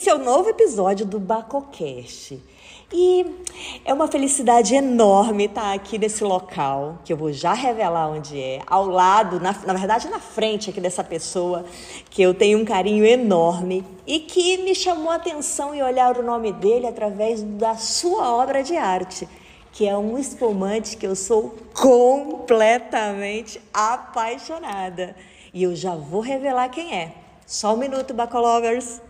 Esse é o novo episódio do Bacocast. E é uma felicidade enorme estar aqui nesse local, que eu vou já revelar onde é, ao lado, na, na verdade na frente aqui dessa pessoa, que eu tenho um carinho enorme e que me chamou a atenção e olhar o nome dele através da sua obra de arte, que é um espumante que eu sou completamente apaixonada. E eu já vou revelar quem é. Só um minuto, Bacolovers!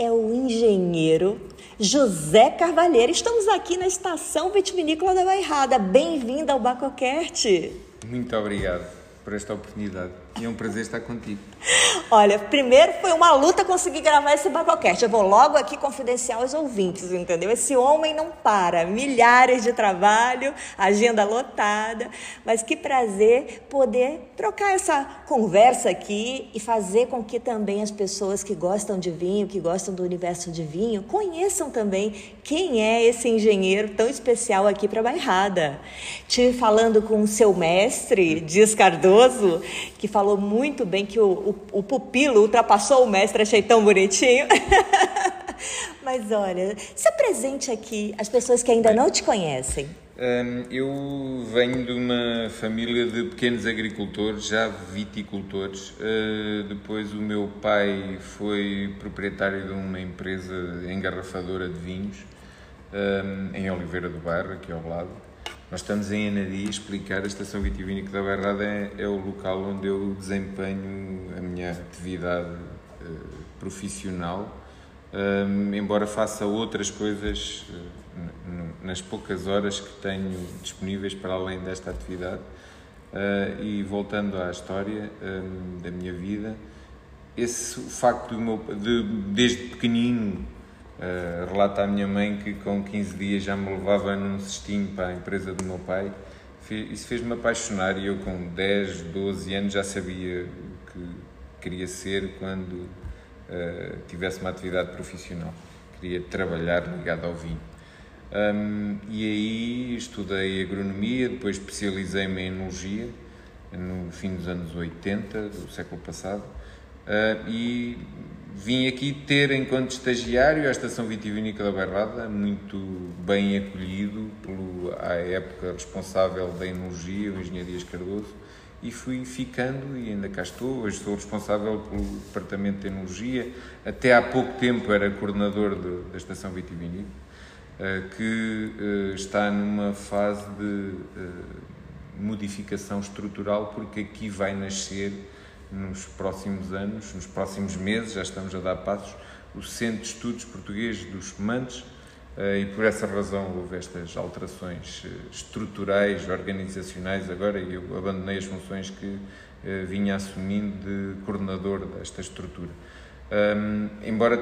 é o engenheiro José Carvalheiro. Estamos aqui na estação vitivinícola da Bairrada. Bem-vindo ao Bacocast. Muito obrigado por esta oportunidade. E é um prazer estar contigo. Olha, primeiro foi uma luta conseguir gravar esse Bacocast. Eu vou logo aqui confidenciar aos ouvintes, entendeu? Esse homem não para. Milhares de trabalho, agenda lotada. Mas que prazer poder trocar essa conversa aqui e fazer com que também as pessoas que gostam de vinho, que gostam do universo de vinho, conheçam também quem é esse engenheiro tão especial aqui para a Bairrada. Tive falando com o seu mestre, Dias Cardoso, que falou muito bem que o, o, o pupilo ultrapassou o mestre, achei tão bonitinho. Mas olha, se apresente aqui as pessoas que ainda não te conhecem. Um, eu venho de uma família de pequenos agricultores, já viticultores. Uh, depois o meu pai foi proprietário de uma empresa engarrafadora de vinhos um, em Oliveira do Bairro, aqui ao lado. Nós estamos em Anadia a explicar a Estação Vitivinícola da Bairrada é, é, o local onde eu desempenho a minha atividade uh, profissional, um, embora faça outras coisas uh, nas poucas horas que tenho disponíveis para além desta atividade. Uh, e voltando à história um, da minha vida, esse facto de, meu, de desde pequenino Uh, relata a minha mãe que com 15 dias já me levava num cestinho para a empresa do meu pai. Isso fez-me apaixonar e eu com 10, 12 anos já sabia o que queria ser quando uh, tivesse uma atividade profissional. Queria trabalhar ligado ao vinho. Um, e aí estudei agronomia, depois especializei-me em enologia no fim dos anos 80 do século passado uh, e vim aqui ter, enquanto estagiário, a Estação Vitivinícola da Bairrada, muito bem acolhido pelo, à época, responsável da Enologia, o Engenharia Cardoso, e fui ficando e ainda cá estou. Hoje sou responsável pelo Departamento de Enologia. Até há pouco tempo era coordenador de, da Estação Vitivinícola, eh, que eh, está numa fase de eh, modificação estrutural, porque aqui vai nascer nos próximos anos, nos próximos meses, já estamos a dar passos, o Centro de Estudos Português dos Fumantes eh, e por essa razão houve estas alterações eh, estruturais, organizacionais agora e eu abandonei as funções que eh, vinha assumindo de coordenador desta estrutura. Um, embora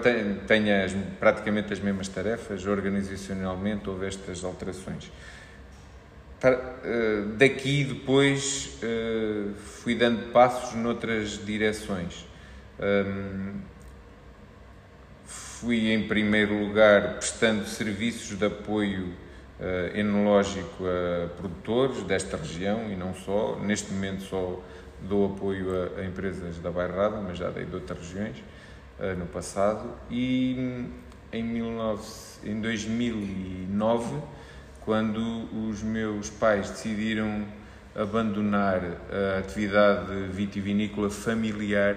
tenha praticamente as mesmas tarefas, organizacionalmente houve estas alterações. Eh, daqui depois uh, fui dando passos noutras direções. Fui em primeiro lugar prestando serviços de apoio uh, enológico a produtores desta região e não só. Neste momento só dou apoio a, empresas da Bairrada, mas já dei de outras regiões no passado. E em, 19, em 2009 quando os meus pais decidiram abandonar a atividade vitivinícola familiar,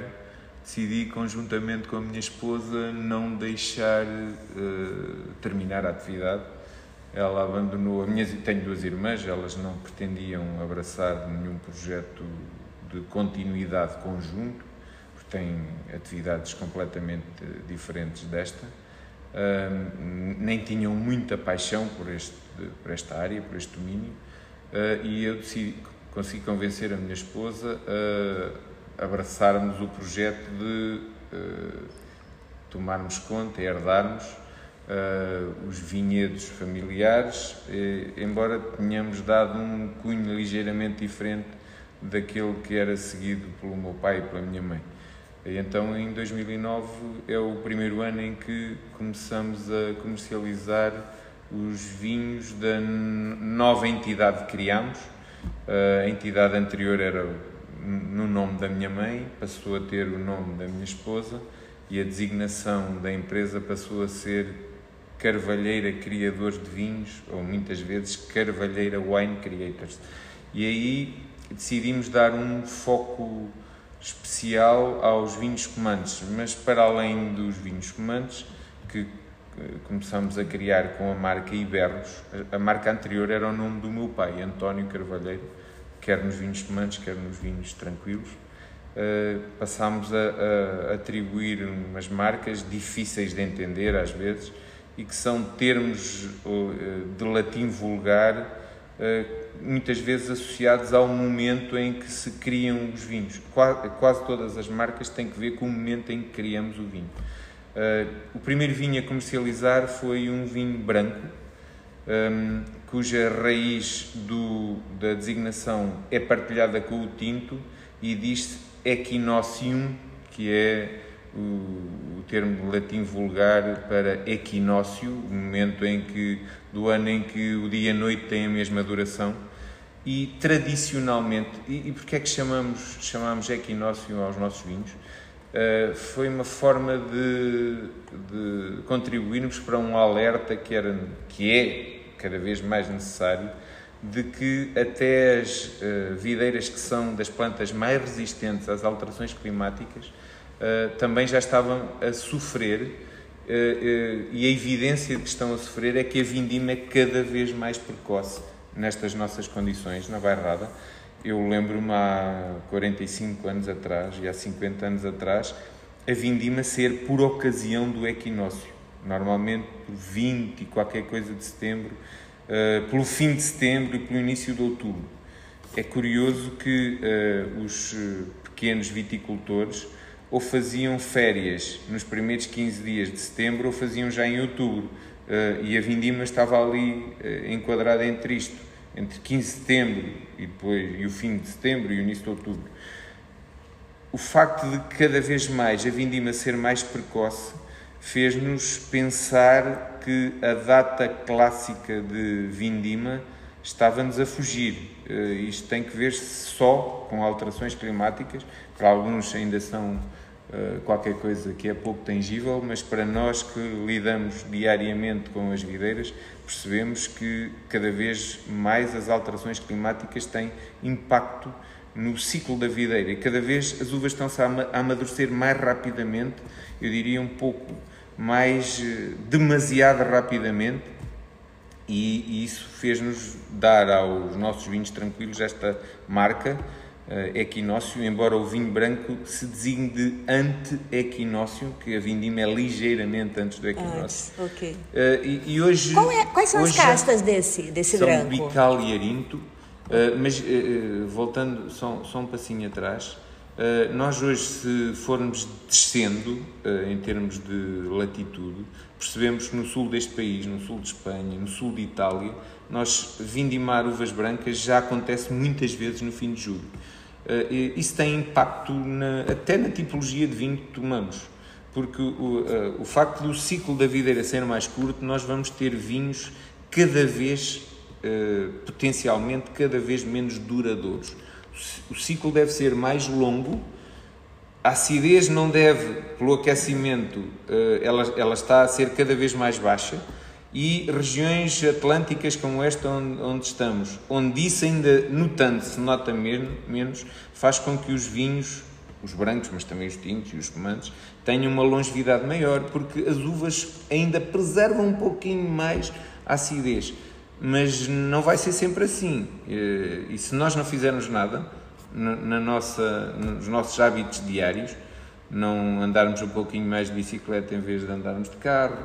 decidi conjuntamente com a minha esposa não deixar uh, terminar a atividade. Ela abandonou, a minha, tenho duas irmãs, elas não pretendiam abraçar nenhum projeto de continuidade conjunto, porque têm atividades completamente diferentes desta nem tinham muita paixão por, este, por esta área, por este domínio, uh, e eu decidi, consegui convencer a minha esposa a abraçarmos o projeto de uh, tomarmos conta, herdarmos uh, os vinhedos familiares, embora tenhamos dado um cunho ligeiramente diferente daquele que era seguido pelo meu pai e pela minha mãe. E então, em 2009, é o primeiro ano em que começamos a comercializar os vinhos da nova entidade que criámos. A entidade anterior era no nome da minha mãe, passou a ter o nome da minha esposa e a designação da empresa passou a ser Carvalheira Criadores de Vinhos, ou muitas vezes Carvalheira Wine Creators. E aí decidimos dar um foco especial aos vinhos comantes, mas para além dos vinhos comantes, que começamos a criar com a marca Iberros, a marca anterior era o nome do meu pai, António Carvalheiro, quer nos vinhos comantes, quer nos vinhos tranquilos. Uh, passámos a, a, atribuir umas marcas difíceis de entender às vezes e que são termos uh, de latim vulgar uh, muitas vezes associados ao momento em que se criam os vinhos. Quase, todas as marcas têm que ver com o momento em que criamos o vinho. o primeiro vinho a comercializar foi um vinho branco, um, cuja raiz do, da designação é partilhada com o tinto e diz-se equinocium, que é o, o, termo latim vulgar para equinócio, o momento em que, do ano em que o dia e a noite têm a mesma duração. E tradicionalmente, e, e porquê é que chamamos, chamamos equinócio aos nossos vinhos? Uh, foi uma forma de, de contribuirmos para um alerta que, era, que é cada vez mais necessário de que até as uh, videiras que são das plantas mais resistentes às alterações climáticas uh, também já estavam a sofrer uh, e a evidência de que estão a sofrer é que a vindima é cada vez mais precoce nestas nossas condições, na Bairrada. Eu lembro-me há 45 anos atrás e há 50 anos atrás a vindima ser por ocasião do equinócio normalmente por 20 e qualquer coisa de setembro, uh, pelo fim de setembro e pelo início de outubro. É curioso que uh, os eh, pequenos viticultores ou faziam férias nos primeiros 15 dias de setembro ou faziam já em outubro. Uh, e a vindima estava ali enquadrada entre isto, entre 15 de setembro e, depois, e o fim de setembro e o início de outubro. O facto de cada vez mais a vindima ser mais precoce fez-nos pensar que a data clássica de Vindima estava-nos a fugir. Uh, isto tem que ver só com alterações climáticas, para alguns ainda são qualquer coisa que é pouco tangível, mas para nós que lidamos diariamente com as videiras, percebemos que cada vez mais as alterações climáticas têm impacto no ciclo da videira. E cada vez as uvas estão-se a amadurecer mais rapidamente, eu diria um pouco mais eh, demasiado rapidamente e, e isso fez-nos dar aos nossos vinhos tranquilos esta marca equinócio, embora o vinho branco se designe de ante-equinócio, que a vindima é ligeiramente antes do equinócio. Ah. Uh, e, e, hoje... É, quais são as castas desse, desse são branco? São bical e arinto, uh, mas voltando só, só um passinho atrás, eh, nós hoje, se formos descendo uh, em termos de latitude, percebemos que no sul deste país, no sul de Espanha, no sul de Itália, nós vindimar uvas brancas já acontece muitas vezes no fim de julho. Uh, isso tem impacto na, até na tipologia de vinho que tomamos, porque o, o facto do ciclo da videira ser mais curto, nós vamos ter vinhos cada vez, potencialmente, cada vez menos duradouros. O ciclo deve ser mais longo, a acidez não deve, pelo aquecimento, eh, ela, ela está a ser cada vez mais baixa e regiões atlânticas como esta onde, onde estamos, onde isso ainda notando se nota menos, faz com que os vinhos, os brancos, mas também os tintos e os espumantes, tenham uma longevidade maior, porque as uvas ainda preservam um pouquinho mais a acidez mas não vai ser sempre assim. E se nós não fizermos nada na nossa, nos nossos hábitos diários, não andarmos um pouquinho mais de bicicleta em vez de andarmos de carro,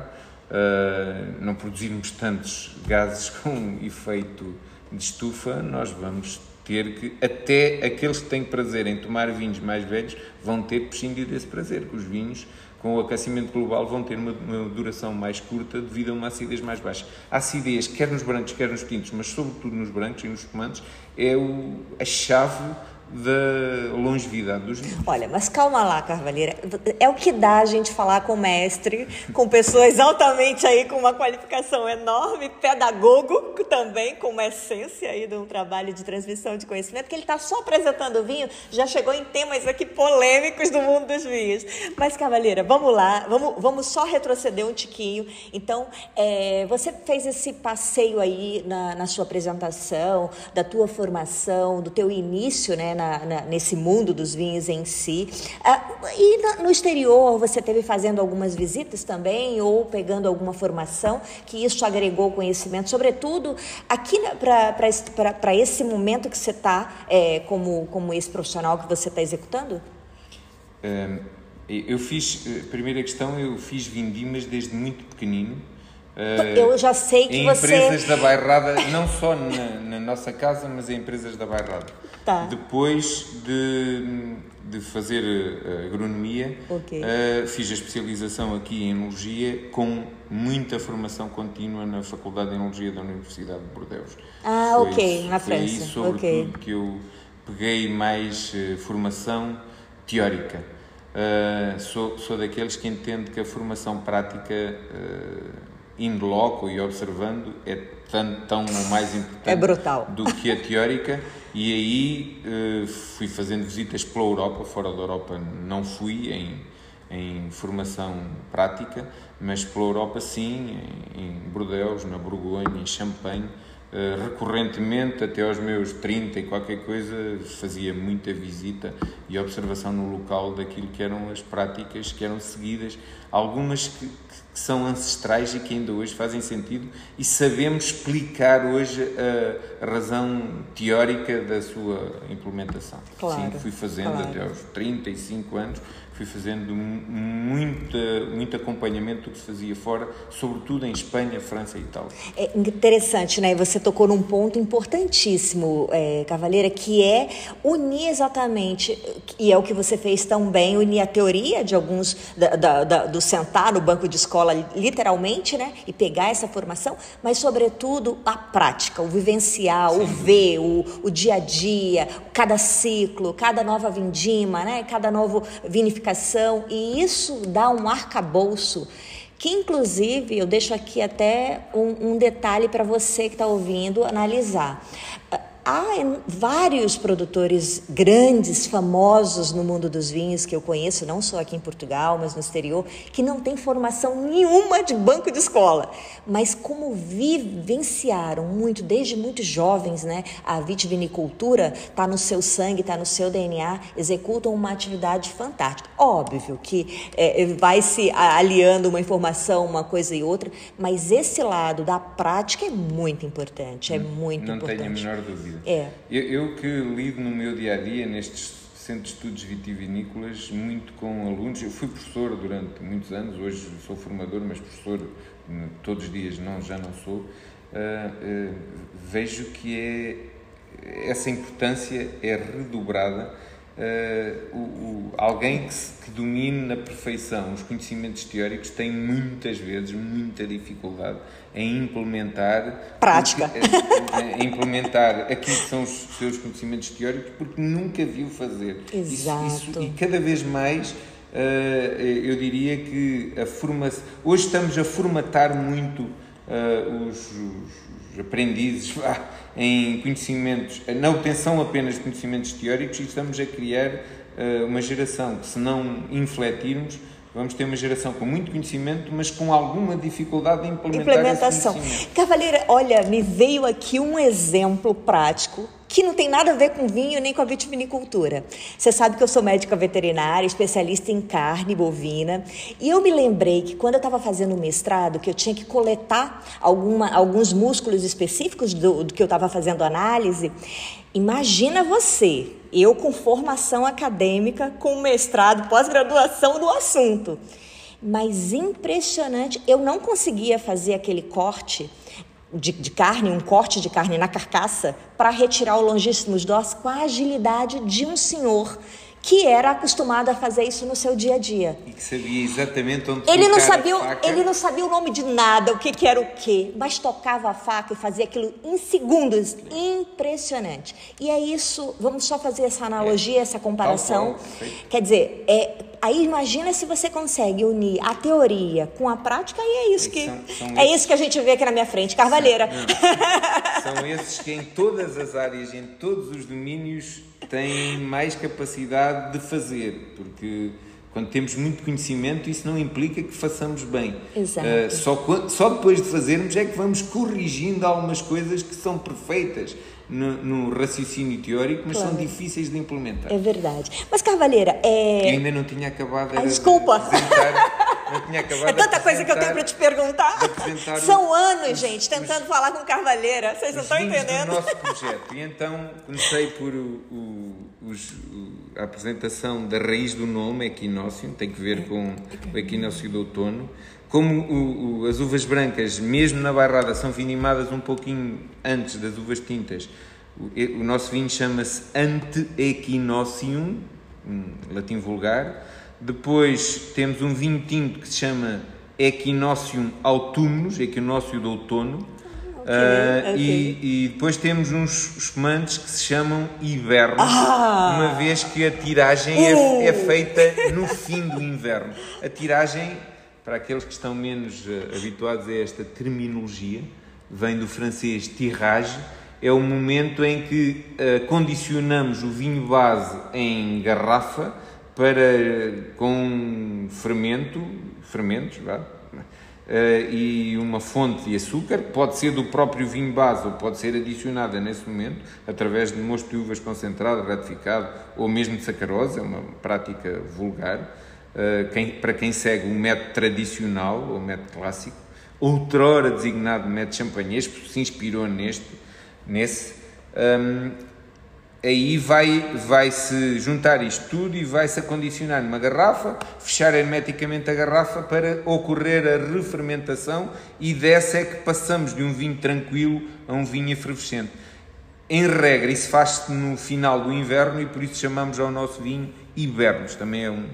não produzirmos tantos gases com efeito de estufa, nós vamos ter que, até aqueles que têm prazer em tomar vinhos mais velhos, vão ter que prescindir desse prazer, que os vinhos com o aquecimento global vão ter uma, uma, duração mais curta devido a uma acidez mais baixa. A acidez, quer nos brancos, quer nos tintos, mas sobretudo nos brancos e nos espumantes, é o, a chave da longevidade dos vinhos. Olha, mas calma lá, Carvalheira. É o que dá a gente falar com mestre, com pessoas altamente aí com uma qualificação enorme, pedagogo também, com uma essência aí de um trabalho de transmissão de conhecimento, que ele está só apresentando vinho, já chegou em temas aqui polêmicos do mundo dos vinhos. Mas, Carvalheira, vamos lá, vamos, vamos só retroceder um tiquinho. Então, é, você fez esse passeio aí na, na sua apresentação, da tua formação, do teu início, né? Na, na, nesse mundo dos vinhos em si. Ah, e na, no exterior, você teve fazendo algumas visitas também, ou pegando alguma formação, que isso agregou conhecimento, sobretudo aqui para esse momento que você está, é, como, como esse profissional que você está executando? Um, eu fiz, eh, primeira questão, eu fiz vindimas desde muito pequenino. Eu já sei que em você... empresas da Bairrada, não só na, na, nossa casa, mas em empresas da Bairrada. Tá. Depois de, de fazer eh, agronomia, okay. uh, fiz a especialização aqui em Enologia com muita formação contínua na Faculdade de Enologia da Universidade de Bordeaux. Ah, foi, ok, na França. Foi aí, sobretudo, okay. que eu peguei mais uh, formação teórica. Uh, sou, sou daqueles que entende que a formação prática in loco e observando é tão, tão mais importante é brutal. do que a teórica e aí uh, fui fazendo visitas pela Europa, fora da Europa não fui em, em formação prática, mas pela Europa sim, em, em Bordeaux, na Borgonha, em Champagne, Uh, recorrentemente, até aos meus 30 e qualquer coisa, fazia muita visita e observação no local daquilo que eram as práticas que eram seguidas, algumas que, que são ancestrais e que ainda hoje fazem sentido e sabemos explicar hoje a, razão teórica da sua implementação. Claro, Sim, fui fazendo claro. até aos 35 anos, fui fazendo muita, muito acompanhamento do que se fazia fora, sobretudo em Espanha, França e Itália. É interessante, né? Você tocou num ponto importantíssimo, é, Cavaleira, que é unir exatamente, e é o que você fez tão bem, unir a teoria de alguns, da, da, da, do sentar no banco de escola, literalmente, né? E pegar essa formação, mas, sobretudo, a prática, o vivenciar, Sim. o ver, o, o dia a dia, cada ciclo, cada nova vindima, né? Cada novo vinificação e isso dá um arcabouço que inclusive eu deixo aqui até um, um detalhe para você que está ouvindo analisar há vários produtores grandes, famosos no mundo dos vinhos que eu conheço, não só aqui em Portugal, mas no exterior, que não têm formação nenhuma de banco de escola, mas como vivenciaram muito, desde muito jovens, né? A vitivinicultura está no seu sangue, está no seu DNA, executam uma atividade fantástica. Óbvio que é, vai se aliando uma informação, uma coisa e outra, mas esse lado da prática é muito importante, é muito não importante. Não tenho a menor dúvida. É. Eu, eu, que lido no meu dia a dia nestes centros de estudos vitivinícolas muito com alunos. Eu fui professor durante muitos anos, hoje sou formador, mas professor hum, todos os dias não, já não sou. Uh, uh, vejo que é, essa importância é redobrada uh, o, o, alguém que, que, domine na perfeição os conhecimentos teóricos tem muitas vezes muita dificuldade em implementar prática em implementar aquilo que são os seus conhecimentos teóricos porque nunca viu fazer Exato. Isso, isso, e cada vez mais uh, eu diria que a formação hoje estamos a formatar muito uh, os, os, os aprendizes em conhecimentos, na obtenção apenas de conhecimentos teóricos e estamos a criar uh, uma geração que, se não infletirmos, vamos ter uma geração com muito conhecimento, mas com alguma dificuldade em implementar implementação. Cavaleira, olha, me veio aqui um exemplo prático que não tem nada a ver com vinho nem com a vitivinicultura. Você sabe que eu sou médica veterinária, especialista em carne bovina, e eu me lembrei que quando eu estava fazendo o mestrado, que eu tinha que coletar alguma, alguns músculos específicos do, do que eu estava fazendo análise. Imagina você, eu com formação acadêmica, com mestrado, pós-graduação no assunto. Mas impressionante, eu não conseguia fazer aquele corte de, de, carne, um corte de carne na carcaça, para retirar o longíssimo dós com a agilidade de um senhor que era acostumado a fazer isso no seu dia a dia. E que sabia exatamente onde ele não sabia, Ele não sabia o nome de nada, o que, que era o quê, mas tocava a faca e fazia aquilo em segundos. Impressionante. E é isso, vamos só fazer essa analogia, é. essa comparação. Quer dizer, é, aí imagina se você consegue unir a teoria com a prática e é isso que são, são é esses... isso que a gente vê aqui na minha frente, Carvalheira. São, são esses que em todas as áreas, em todos os domínios têm mais capacidade de fazer, porque quando temos muito conhecimento, isso não implica que façamos bem. Exato. Uh, só, só depois de fazermos é que vamos corrigindo algumas coisas que são perfeitas no, no raciocínio teórico, mas claro. são difíceis de implementar. É verdade. Mas, Cavalheira, é. Eu ainda não tinha acabado. Ah, desculpa! De não tinha acabado é tanta coisa que eu tenho para te perguntar. São anos, os, gente, tentando os, falar com Carvalheira. Vocês não estão entendendo? do nosso projeto. E então comecei por o, o, os, a apresentação da raiz do nome, equinócio, tem que ver com o equinócio do outono como o, o, as uvas brancas, mesmo na bairrada, são vinimadas um pouquinho antes das uvas tintas, o, o nosso vinho chama-se Ante-Equinocium, um latim vulgar. Depois temos um vinho tinto que se chama Equinocium autumnus, equinócio do outono. Uh, okay. E, e, depois temos uns espumantes que se chamam inverno, ah. uma vez que a tiragem uh. é, é feita no fim do inverno. A tiragem para aqueles que estão menos uh, habituados a esta terminologia, vem do francês tirage, é o momento em que uh, condicionamos o vinho base em garrafa para com fermento, fermentos, vá, e uma fonte de açúcar, pode ser do próprio vinho base ou pode ser adicionada nesse momento através de mosto de uvas concentrado, ratificado ou mesmo de sacarose, é uma prática vulgar eh, quem, para quem segue o método tradicional, ou método clássico, outrora designado método champanhês, se inspirou neste, nesse, um, aí vai, vai se juntar isto tudo e vai-se acondicionar numa garrafa, fechar hermeticamente a garrafa para ocorrer a refermentação e dessa é que passamos de um vinho tranquilo a um vinho efervescente. Em regra, isso faz-se no final do inverno e por isso chamamos ao nosso vinho hibernos. Também é um,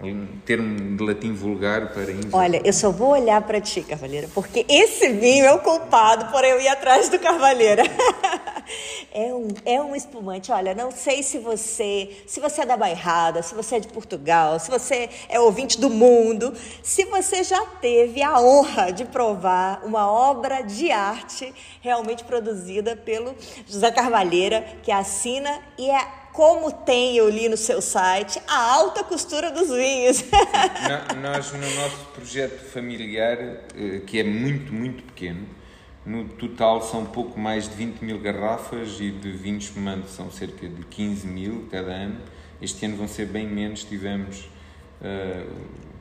um termo de latim vulgar para inverno. Olha, eu só vou olhar para ti, Cavalheira, porque esse vinho é o culpado por eu ir atrás do Cavalheira. é um, é um espumante. Olha, não sei se você, se você é da Bairrada, se você é de Portugal, se você é ouvinte do mundo, se você já teve a honra de provar uma obra de arte realmente produzida pelo José Carvalheira, que assina e é como tem, eu li no seu site, a alta costura dos vinhos. nós, no nosso projeto familiar, eh, que é muito, muito pequeno, no total são pouco mais de 20 mil garrafas e de vinhos espumantes são cerca de 15 mil cada ano. Este ano vão ser bem menos, tivemos uh,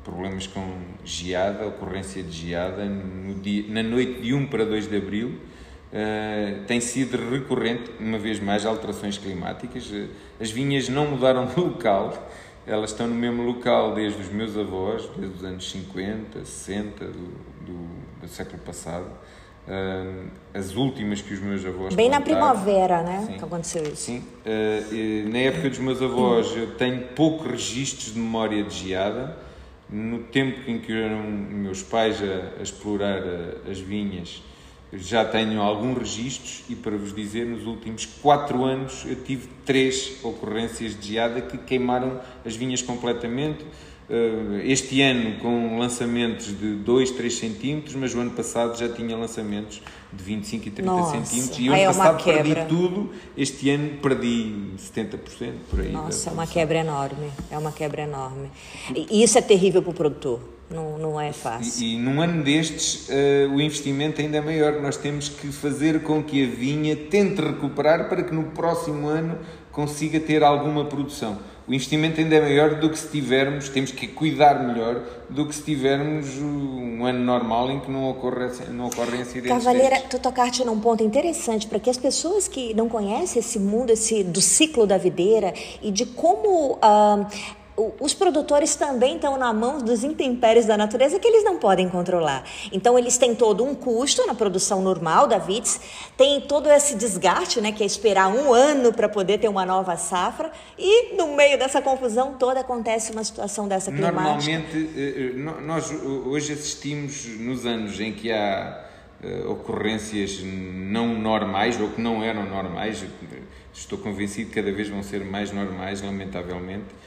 problemas com geada, ocorrência de geada, no dia, na noite de 1 para 2 de abril Uh, tem sido recorrente, uma vez mais, alterações climáticas. Uh, as vinhas não mudaram de local, elas estão no mesmo local desde os meus avós, desde os anos 50, 60 do, do, do século passado. Uh, as últimas que os meus avós. Bem na primavera, né? Sim, que aconteceu isso. Sim. na época dos meus avós, eu tenho poucos registros de memória de geada. No tempo em que eram meus pais a, a explorar as vinhas, já tenho alguns registros e para vos dizer, nos últimos quatro anos eu tive três ocorrências de geada que queimaram as vinhas completamente. Eh, este ano com lançamentos de 2, 3 centímetros, mas o ano passado já tinha lançamentos de 25 e 30 Nossa. centímetros. E o ano é passado perdi tudo, este ano perdi 70% por aí. Nossa, é uma quebra enorme. É uma quebra enorme. E isso é terrível para o produtor. Não, não é fácil. E, e num ano destes, uh, o investimento ainda é maior. Nós temos que fazer com que a vinha tente recuperar para que no próximo ano consiga ter alguma produção. O investimento ainda é maior do que se tivermos, temos que cuidar melhor do que se tivermos um ano normal em que não, ocorre, não ocorrem acidentes. Cavaleira, tu tocaste num ponto interessante para que as pessoas que não conhecem esse mundo esse, do ciclo da videira e de como. Uh, os produtores também estão na mão dos intempéries da natureza que eles não podem controlar. Então, eles têm todo um custo na produção normal da vitis, tem todo esse desgaste, né, que é esperar um ano para poder ter uma nova safra, e no meio dessa confusão toda acontece uma situação dessa climática. Normalmente, eh, eh, nós hoje assistimos nos anos em que há eh, ocorrências não normais ou que não eram normais, estou convencido que cada vez vão ser mais normais, lamentavelmente eh,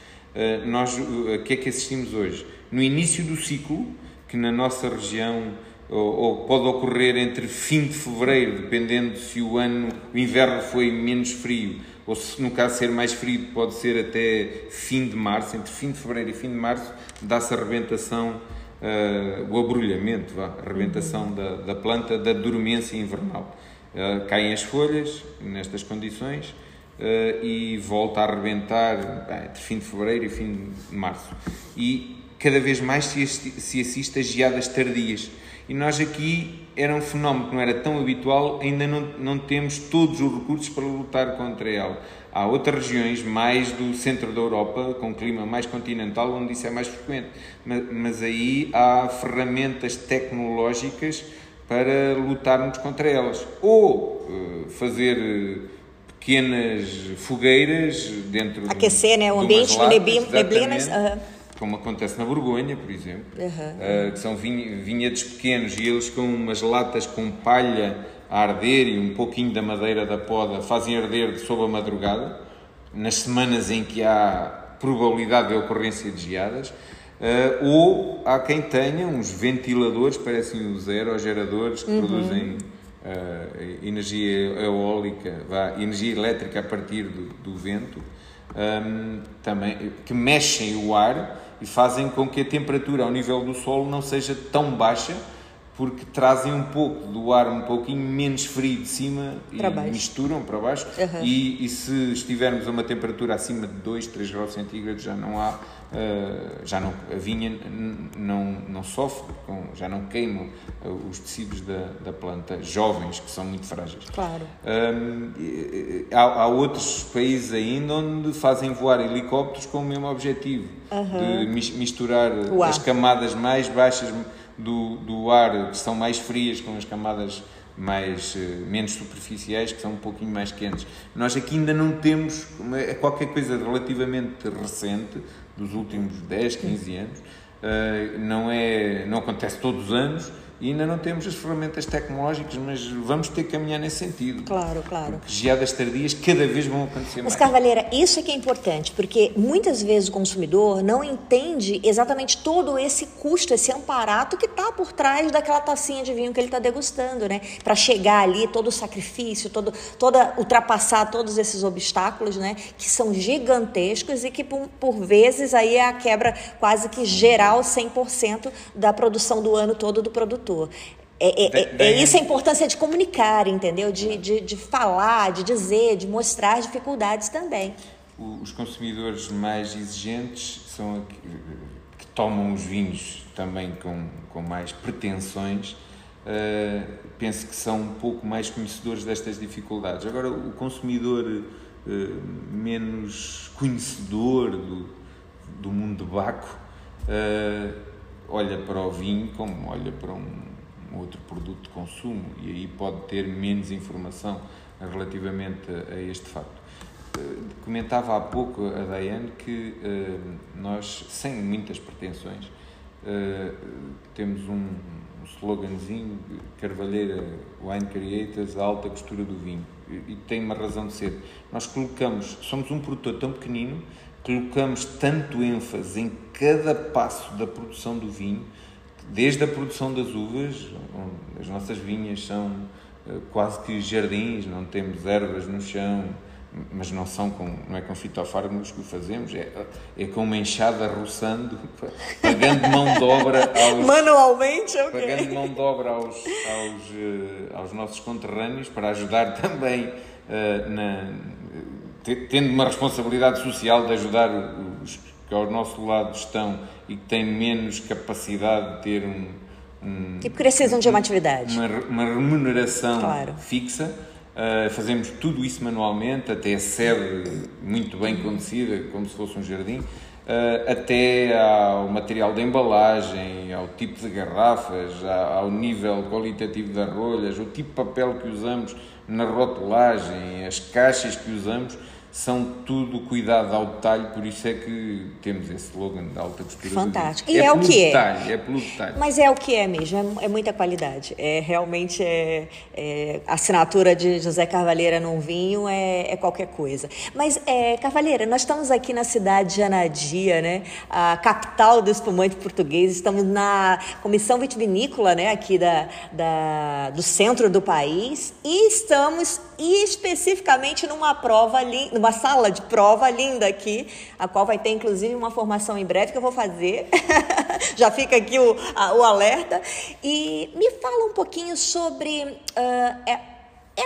nós, o que é que assistimos hoje? No início do ciclo, que na nossa região ou, ou, pode ocorrer entre fim de fevereiro, dependendo se o ano, o inverno foi menos frio, ou se no caso ser mais frio, pode ser até fim de março, entre fim de fevereiro e fim de março, dá-se a rebentação, uh, o abrulhamento, vá, a rebentação da, da planta da dormência invernal. Uh, caem as folhas nestas condições, uh, e volta a arrebentar bem, entre fim de fevereiro e fim de março. E cada vez mais se, se assiste a geadas tardias. E nós aqui era um fenómeno que não era tão habitual, ainda não, não temos todos os recursos para lutar contra ela. Há outras regiões, mais do centro da Europa, com clima mais continental, onde isso é mais frequente. Mas, mas aí há ferramentas tecnológicas para lutarmos contra elas. Ou uh, fazer pequenas fogueiras dentro aquecer né o ambiente de neblinas uhum. como acontece na Borgonha por exemplo uhum. uh, que são vinhedos pequenos e eles com umas latas com palha a arder e um pouquinho da madeira da poda fazem arder sob a madrugada nas semanas em que há probabilidade de ocorrência de geadas uh, ou há quem tenha uns ventiladores parecem os aerogeradores que uhum. produzem uh, energia eólica, vá, energia elétrica a partir do, do vento, um, também, que mexem o ar e fazem com que a temperatura ao nível do solo não seja tão baixa, porque trazem um pouco do ar um pouquinho menos frio de cima para e baixo. misturam para baixo. Uhum. E, e, se estivermos a uma temperatura acima de 2, 3 graus centígrados, já não há Uh, já não, a vinha não, não sofre, já não queimam uh, os tecidos da, da planta, jovens, que são muito frágeis. Claro. há, há, outros países ainda onde fazem voar helicópteros com o mesmo objetivo, uhum. de misturar as camadas mais baixas do, do ar, que são mais frias, com as camadas mais, uh, menos superficiais, que são um pouquinho mais quentes. Nós aqui ainda não temos, é qualquer coisa relativamente recente, dos últimos 10, 15 anos, uh, não, é, não acontece todos os anos, e ainda não temos as ferramentas tecnológicas, mas vamos ter que caminhar nesse sentido. Claro, claro. Porque geadas tardias cada vez vão acontecer mas, mais. Mas, Carvalheira, isso é que é importante, porque muitas vezes o consumidor não entende exatamente todo esse custo, esse amparato que está por trás daquela tacinha de vinho que ele está degustando, né? Para chegar ali, todo o sacrifício, todo, toda, ultrapassar todos esses obstáculos, né? Que são gigantescos e que, por, por vezes, aí é a quebra quase que geral, 100% da produção do ano todo do produtor. É, é, é, é, isso a importância de comunicar, entendeu? De, de, de falar, de dizer, de mostrar as dificuldades também. Os consumidores mais exigentes são que, que tomam os vinhos também com, com mais pretensões. Uh, penso que são um pouco mais conhecedores destas dificuldades. Agora, o consumidor uh, menos conhecedor do, do mundo de Baco uh, olha para o vinho como olha para um, outro produto de consumo e aí pode ter menos informação relativamente a, este facto. Uh, comentava há pouco a Diane que uh, nós, sem muitas pretensões, uh, temos um, um sloganzinho, Carvalheira Wine Creators, a alta costura do vinho. E, e tem uma razão de ser. Nós colocamos, somos um produtor tão pequenino colocamos tanto ênfase em cada passo da produção do vinho, desde a produção das uvas, as nossas vinhas são eh, quase que jardins, não temos ervas no chão, mas não são com, não é com fitofármacos que o fazemos, é, é com uma enxada roçando, pagando mão de obra aos, manualmente, okay. pagando mão de obra aos, aos, eh, aos nossos conterrâneos para ajudar também uh, na tendo uma responsabilidade social de ajudar os que ao nosso lado estão e que têm menos capacidade de ter um. um e porque precisam de uma atividade. Uma, uma remuneração claro. fixa. Uh, fazemos tudo isso manualmente, até a sede muito bem conhecida, como se fosse um jardim. Uh, até ao material de embalagem, ao tipo de garrafas, ao nível qualitativo das rolhas, o tipo de papel que usamos na rotulagem, as caixas que usamos são tudo cuidado ao detalhe, por isso é que temos esse slogan da alta costura. Fantástico. E é, é o que detalhe, é. É pelo detalhe. Mas é o que é mesmo, é, é muita qualidade. É realmente é, é, a assinatura de José Carvalheira num vinho é, é qualquer coisa. Mas é, Carvalheira, nós estamos aqui na cidade de Anadia, né? A capital do espumante português. Estamos na comissão vitivinícola, né? Aqui da, da do centro do país e estamos especificamente numa prova ali uma sala de prova linda aqui, a qual vai ter inclusive uma formação em breve que eu vou fazer. Já fica aqui o, a, o alerta. E me fala um pouquinho sobre. Uh,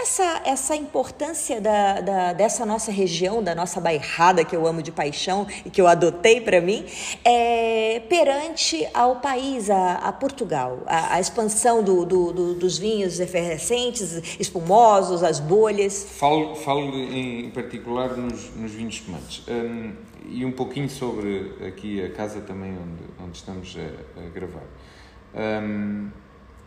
essa, essa importância da, da, dessa nossa região, da nossa bairrada, que eu amo de paixão e que eu adotei para mim, é, perante ao país, a, a Portugal, a, a expansão do, do, do, dos vinhos efervescentes, espumosos, as bolhas. Falo, falo em particular nos, nos vinhos espumantes. Um, e um pouquinho sobre aqui a casa também onde, onde estamos a, a gravar. Um,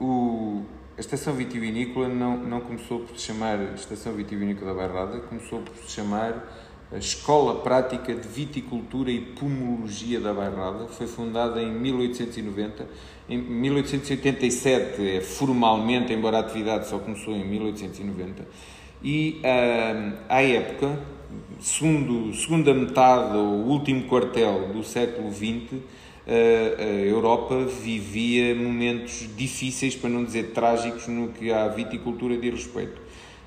o, a estação vitivinícola não, não começou por se chamar Estação Vitivinícola da Bairrada, começou por se chamar a Escola Prática de Viticultura e Pomologia da Bairrada. Foi fundada em 1890. Em 1887, é formalmente, embora a atividade só começou em 1890. E uh, à época, segundo, segunda metade ou último quartel do século XX, a Europa vivia momentos difíceis, para não dizer trágicos, no que à viticultura diz respeito.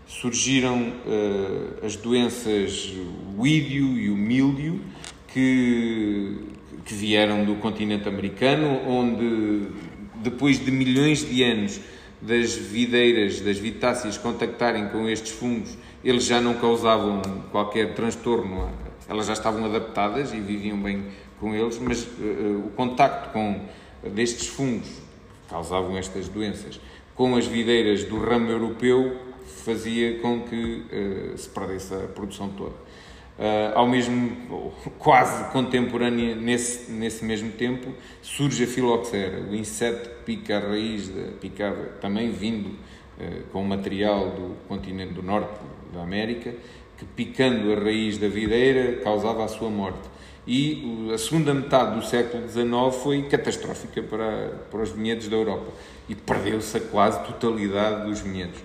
Surgiram uh, as doenças o ídio e o míldio, que, que vieram do continente americano, onde depois de milhões de anos das videiras, das vitáceas contactarem com estes fungos, eles já não causavam qualquer transtorno, elas já estavam adaptadas e viviam bem com eles, mas uh, o contacto com destes fungos que causavam estas doenças com as videiras do ramo europeu fazia com que uh, se perdesse a produção toda. Uh, ao mesmo, quase contemporânea, nesse, nesse mesmo tempo, surge a filoxera, o inseto que pica a raiz, da, picava, também vindo uh, com material do continente do norte da América, que picando a raiz da videira causava a sua morte e a segunda metade do século XIX foi catastrófica para, para os vinhedos da Europa e perdeu-se a quase totalidade dos vinhedos.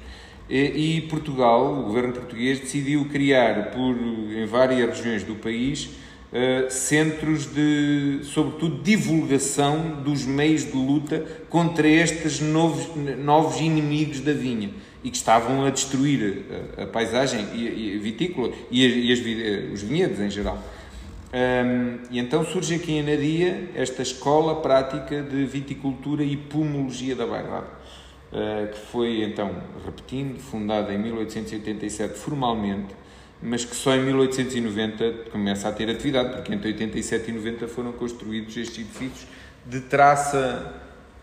E, e, Portugal, o governo português, decidiu criar por, em várias regiões do país uh, centros de, sobretudo, divulgação dos meios de luta contra estes novos, novos inimigos da vinha e que estavam a destruir a, a paisagem e, e a vitícola e, as, e as, os vinhedos em geral. Um, e então surge aqui em Nadia esta escola prática de viticultura e pomologia da Bairrada, uh, que foi então, repetindo, fundada em 1887 formalmente, mas que só em 1890 começa a ter atividade, porque entre 87 e 90 foram construídos estes edifícios de traça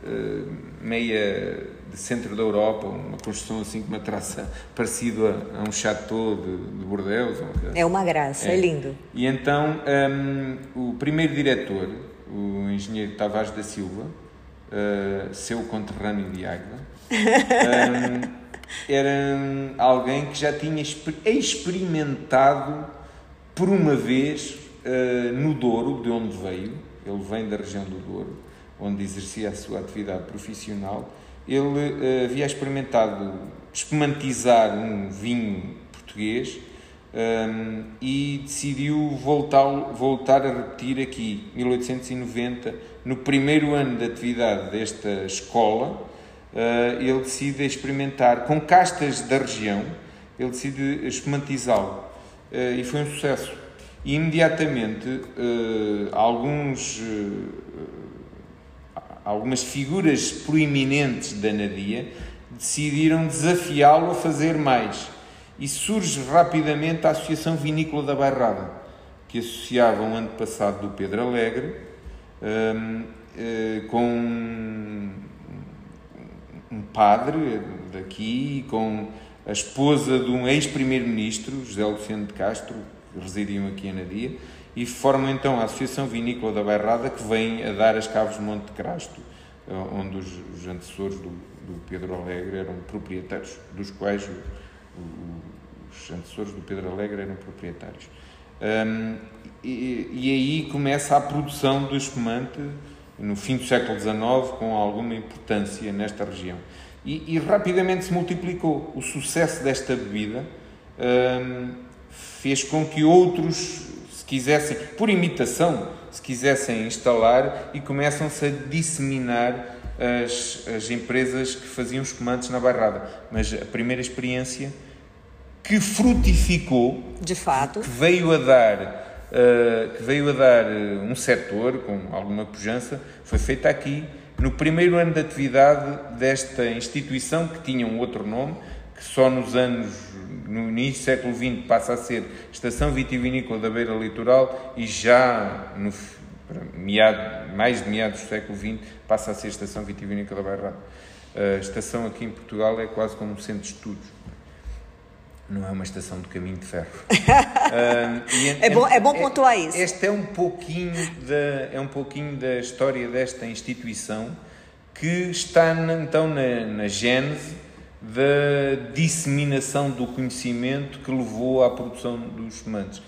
uh, meia de centro da Europa, uma construção assim com uma traça parecida a, um chateau de, de Bordeaux. É uma graça, é, é lindo. E então um, o primeiro diretor, o engenheiro Tavares da Silva, uh, seu conterrâneo de Águeda, um, era alguém que já tinha experimentado por uma vez uh, no Douro, de onde veio, ele vem da região do Douro, onde exercia a sua atividade profissional, ele uh, havia experimentado espumantizar um vinho português um, ehm, e decidiu voltar, voltar a repetir aqui, 1890, no primeiro ano de atividade desta escola, uh, ele decide experimentar com castas da região, ele decide espumantizá-lo uh, e foi um sucesso. E imediatamente uh, alguns algumas figuras proeminentes da Nadia decidiram desafiá-lo a fazer mais. E surge rapidamente a Associação Vinícola da Bairrada, que associava um ano passado do Pedro Alegre um, uh, eh, com um padre daqui, com a esposa de um ex-primeiro-ministro, José Luciano de Castro, residiam aqui em Nadia, e formam então a Associação Vinícola da Bairrada, que vem a dar as caves de Monte Crasto, eh, onde os, os antecessores do, do, Pedro Alegre eram proprietários, dos quais o, o, os antecessores do Pedro Alegre eram proprietários. Um, e, e, aí começa a produção do espumante no fim do século XIX com alguma importância nesta região. E, e rapidamente se multiplicou. O sucesso desta bebida um, fez com que outros quisessem, por imitação, se quisessem instalar e começam-se a disseminar as, as empresas que faziam espumantes na Bairrada. Mas a primeira experiência que frutificou, de fato, que veio a dar Uh, que veio a dar uh, um setor com alguma pujança, foi feita aqui no primeiro ano de atividade desta instituição que tinha um outro nome, que só nos anos, no início do século XX passa a ser Estação Vitivinícola da Beira Litoral e já no meado, mais de meados do século XX passa a ser Estação Vitivinícola da Beira. A estação aqui em Portugal é quase como um centro de estudos não é uma estação de caminho de ferro. uh, é, bom, é bom pontuar isso. Este é um pouquinho da, é um pouquinho da história desta instituição que está então na, na gênese da disseminação do conhecimento que levou à produção dos semantes.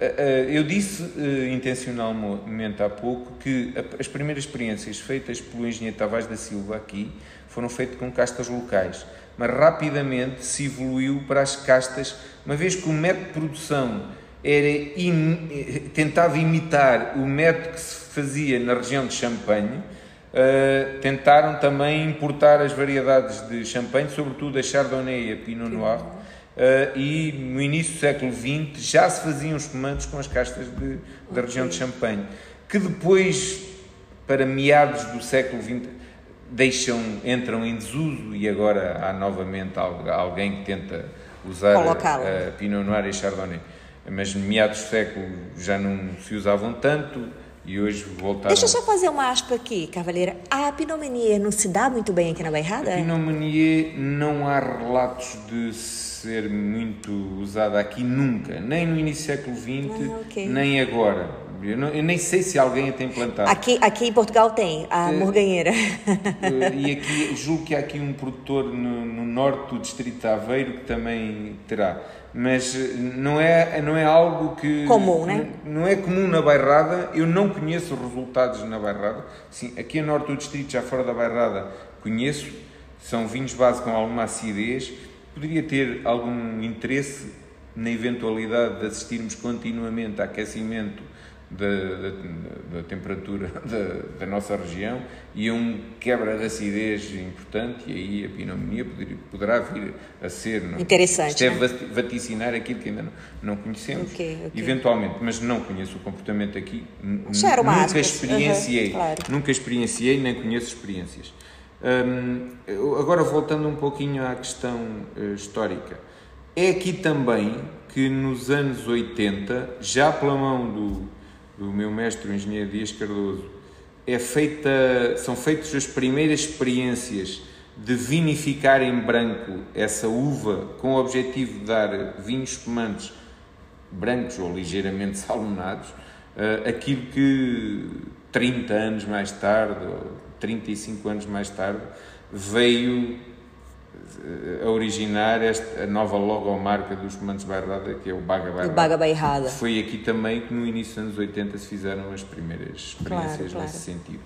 Ah, ah, eu disse uh, intencionalmente há pouco que as primeiras experiências feitas pelo engenheiro Tavares da Silva aqui foram feitas com castas locais mas rapidamente se evoluiu para as castas, uma vez que o método de produção era im, tentava imitar o método que se fazia na região de Champagne, uh, tentaram também importar as variedades de Champagne, sobretudo a Chardonnay e a Pinot Noir, uh, e no início do século XX já se faziam espumantes com as castas de, da região de Champagne, que depois, para meados do século XX, deixam, entram em desuso e agora há novamente alguém que tenta usar a Pinot Noir e Chardonnay. Mas meados do século já não se usavam tanto e hoje voltaram... Deixa eu só fazer uma aspa aqui, Cavaleira. A Meunier não se dá muito bem aqui na Bairrada? A Meunier não há relatos de ser muito usada aqui nunca, nem no início do século XX, ah, okay. nem agora. Eu, não, eu, nem sei se alguém a tem plantado. Aqui, aqui em Portugal tem, a uh, morganheira. Uh, e aqui, julgo que há aqui um produtor no, no, norte do distrito de Aveiro que também terá. Mas não é, não é algo que... Comum, né? Não, não é comum na Bairrada. Eu não conheço resultados na Bairrada. Sim, aqui a norte do distrito, já fora da Bairrada, conheço. São vinhos base com alguma acidez. Poderia ter algum interesse na eventualidade de assistirmos continuamente a aquecimento da, da, da temperatura da, da, nossa região e um quebra de acidez importante e aí a pneumonia poder, poderá vir a ser não? interessante isto é né? vaticinar aquilo que ainda não, não conhecemos okay, okay. eventualmente mas não conheço o comportamento aqui nunca experienciei uhum, claro. nunca experienciei nem conheço experiências um, agora voltando um pouquinho à questão uh, histórica é aqui também que nos anos 80 já pela mão do do meu mestre, o engenheiro Dias Cardoso, é feita, são feitas as primeiras experiências de vinificar em branco essa uva com o objetivo de dar vinhos espumantes brancos ou ligeiramente salmonados, uh, aquilo que 30 anos mais tarde, ou 35 anos mais tarde, veio a originar esta, a nova logomarca dos comandos Bairrada, que é o Baga Bairrada. O Baga Bairrada. Foi aqui também que no início dos anos 80 se fizeram as primeiras experiências claro, claro. nesse sentido.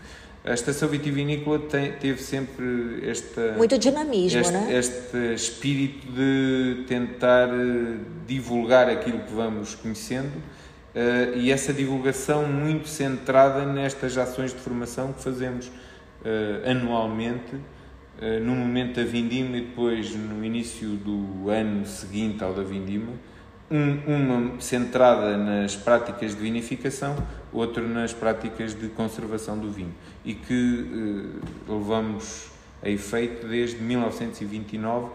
A estação vitivinícola tem, teve sempre esta... Muito dinamismo, este, né? este espírito de tentar eh, divulgar aquilo que vamos conhecendo uh, e essa divulgação muito centrada nestas ações de formação que fazemos uh, anualmente no momento da vindima e depois no início do ano seguinte ao da vindima, um, uma centrada nas práticas de vinificação, outra nas práticas de conservação do vinho. E que eh, levamos a efeito desde 1929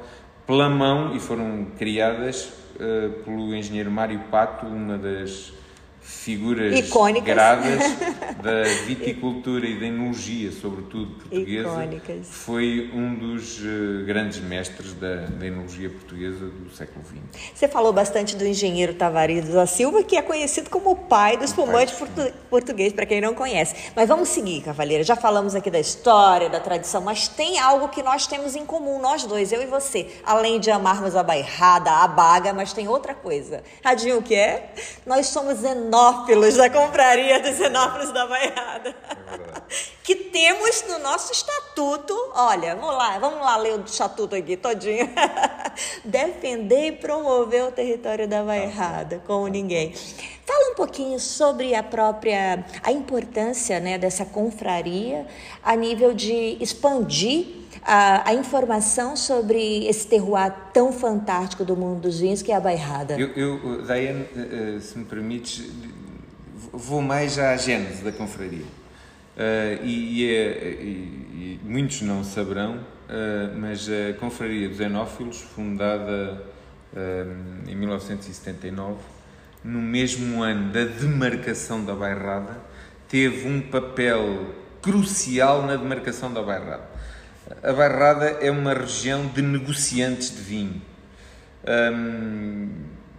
pela mão e foram criadas eh, pelo engenheiro Mário Pato, uma das figuras Icônicas. da viticultura e da enologia, sobretudo portuguesa, Icónicas. foi um dos uh, grandes mestres da, da enologia portuguesa do século XX. Você falou bastante do engenheiro Tavares da Silva, que é conhecido como o pai do espumante portu português, para quem não conhece. Mas vamos seguir, Cavaleira. Já falamos aqui da história, da tradição, mas tem algo que nós temos em comum, nós dois, eu e você. Além de amarmos a bairrada, a baga, mas tem outra coisa. Adivinha o que é? Nós somos enófilos da compraria dos enófilos da bairrada. É que temos no nosso estatuto, olha, vamos lá, vamos lá ler o estatuto aqui todinho. Defender e promover o território da bairrada, como ninguém. Fala um pouquinho sobre a própria a importância né, dessa confraria a nível de expandir a, a, informação sobre esse terroir tão fantástico do mundo dos vinhos, que é a Bairrada. Eu, eu Diane, eh, se me permites, vou mais à gênese da confraria. Uh, e, e, é, e, e, muitos não saberão, uh, mas a Confraria dos Enófilos, fundada uh, em 1979, no mesmo ano da demarcação da Bairrada, teve um papel crucial na demarcação da Bairrada. A Bairrada é uma região de negociantes de vinho. Um,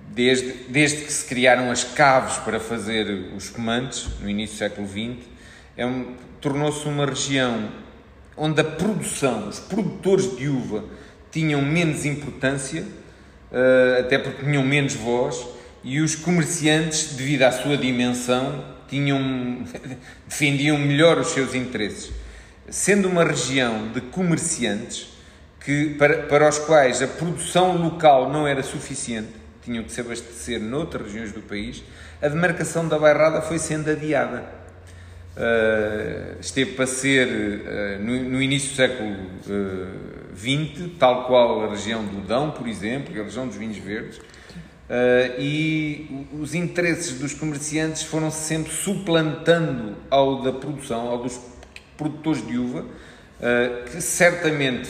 desde, desde que se criaram as caves para fazer os comandos, no início do século XX, é um, tornou-se uma região onde a produção, os produtores de uva tinham menos importância, uh, até porque tinham menos voz, e os comerciantes, devido à sua dimensão, tinham, defendiam melhor os seus interesses. Sendo uma região de comerciantes, que, para, para os quais a produção local não era suficiente, tinham que se abastecer noutras regiões do país, a demarcação da bairrada foi sendo adiada. Uh, esteve para ser, uh, no, no, início do século XX, uh, tal qual a região do Dão, por exemplo, a região dos vinhos verdes, e os interesses dos comerciantes foram -se sempre suplantando ao da produção, ao dos produtores de uva, que certamente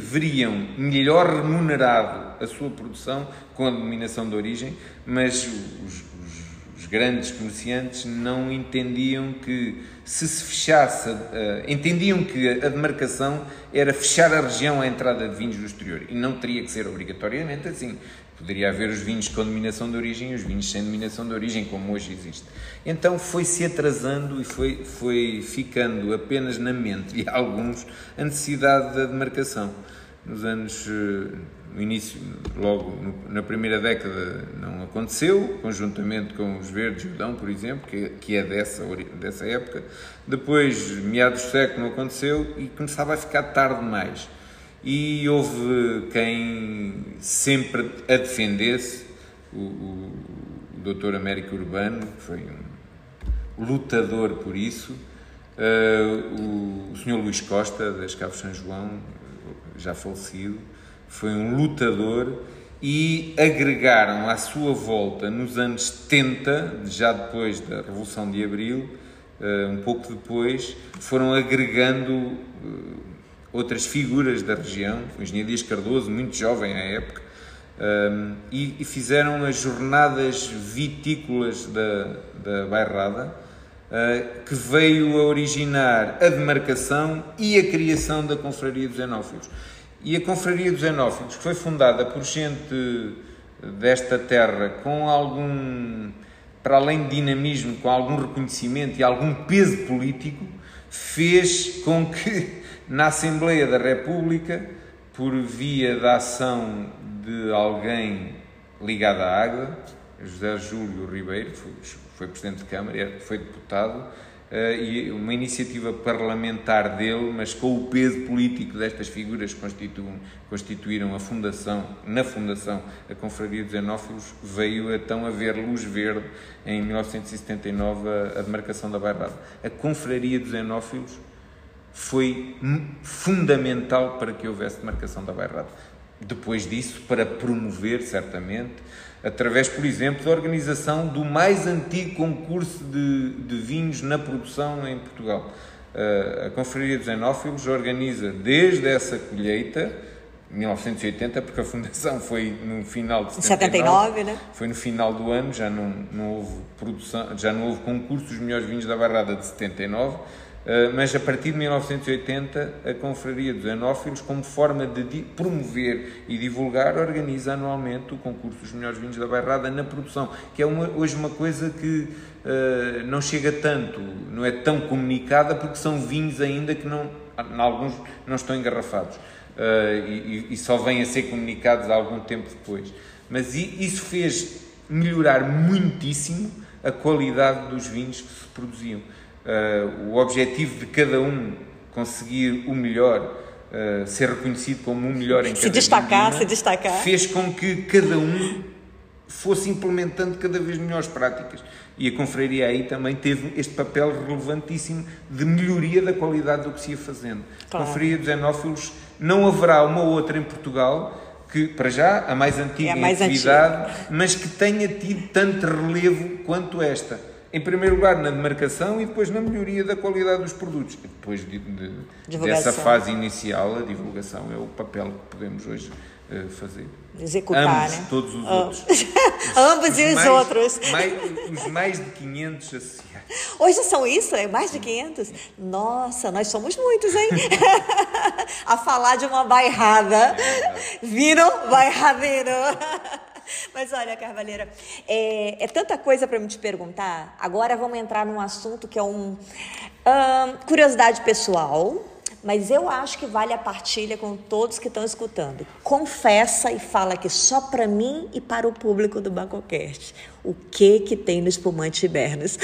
veriam melhor remunerado a sua produção com a denominação de origem, mas os, os, grandes comerciantes não entendiam que se se fechasse, uh, entendiam que a demarcação era fechar a região à entrada de vinhos do exterior e não teria que ser obrigatoriamente assim. Poderia haver os vinhos com denominação de origem e os vinhos sem denominação de origem, como hoje existe. Então foi-se atrasando e foi, foi ficando apenas na mente de alguns a necessidade da demarcação. Nos anos uh, no início, logo na primeira década, não aconteceu, conjuntamente com os Verdes Judão, por exemplo, que, que é dessa, dessa época. Depois, meados do século, não aconteceu e começava a ficar tarde demais. E houve quem sempre a defendesse, o, o, o Dr. Américo Urbano, que foi um lutador por isso, uh, o, o Sr. Luís Costa, das Cabos São João, já falecido, foi um lutador e agregaram à sua volta nos anos 70, já depois da Revolução de Abril, eh, um pouco depois, foram agregando eh, outras figuras da região, o engenheiro Dias Cardoso, muito jovem à época, eh, e fizeram as jornadas vitícolas da, da Bairrada, que veio a originar a demarcação e a criação da Confraria dos Enófilos. E a Confraria dos Enófilos, que foi fundada por gente desta terra com algum, para além de dinamismo, com algum reconhecimento e algum peso político, fez com que na Assembleia da República, por via da ação de alguém ligado à água, José Júlio Ribeiro, foi, foi Presidente de Câmara, foi deputado, uh, e uma iniciativa parlamentar dele, mas com o peso político destas figuras que constituem, constituíram a fundação, na fundação, a Confraria dos Enófilos, veio então a ver luz verde em 1979 a, a demarcação da Bairrada. A Confraria dos Enófilos foi fundamental para que houvesse demarcação da Bairrada. Depois disso, para promover, certamente, através, por exemplo, da organização do mais antigo concurso de, de vinhos na produção em Portugal. Uh, a Confraria dos Enófilos organiza desde essa colheita, 1980, porque a fundação foi no final de 79, 79 né? Foi no final do ano, já não, não houve produção, já não houve concurso dos melhores vinhos da Barrada de 79, Uh, mas a partir de 1980 a Confraria dos Enófilos, como forma de promover e divulgar, organiza anualmente o concurso dos melhores vinhos da Bairrada na produção, que é uma, hoje uma coisa que uh, não chega tanto, não é tão comunicada, porque são vinhos ainda que não, alguns não estão engarrafados uh, e, e, só vêm a ser comunicados algum tempo depois. Mas isso fez melhorar muitíssimo a qualidade dos vinhos que se produziam uh, o objetivo de cada um conseguir o melhor, uh, ser reconhecido como o melhor em se cada destacar, se destacar, fez com que cada um fosse implementando cada vez melhores práticas. E a confraria aí também teve este papel relevantíssimo de melhoria da qualidade do que se ia fazendo. Claro. A confraria dos enófilos não haverá uma outra em Portugal que, para já, a mais antiga é a mais atividade, antiga. mas que tenha tido tanto relevo quanto esta em primeiro lugar na demarcação e depois na melhoria da qualidade dos produtos. Depois de, de, dessa fase inicial, a divulgação é o papel que podemos hoje uh, fazer. Executar, Ambos, né? todos os oh. outros. Ambos os e os mais, outros. Mais, os mais de 500 associados. Hoje são isso? É mais de 500? Nossa, nós somos muitos, hein? a falar de uma bairrada. É viram? Bairradeiro. Mas olha, Carvalheira, é, é tanta coisa para me te perguntar. Agora vamos entrar num assunto que é um curiosidade pessoal, mas eu acho que vale a partilha com todos que estão escutando. Confessa e fala aqui só para mim e para o público do Bacocast. O que que tem no espumante Hibernos?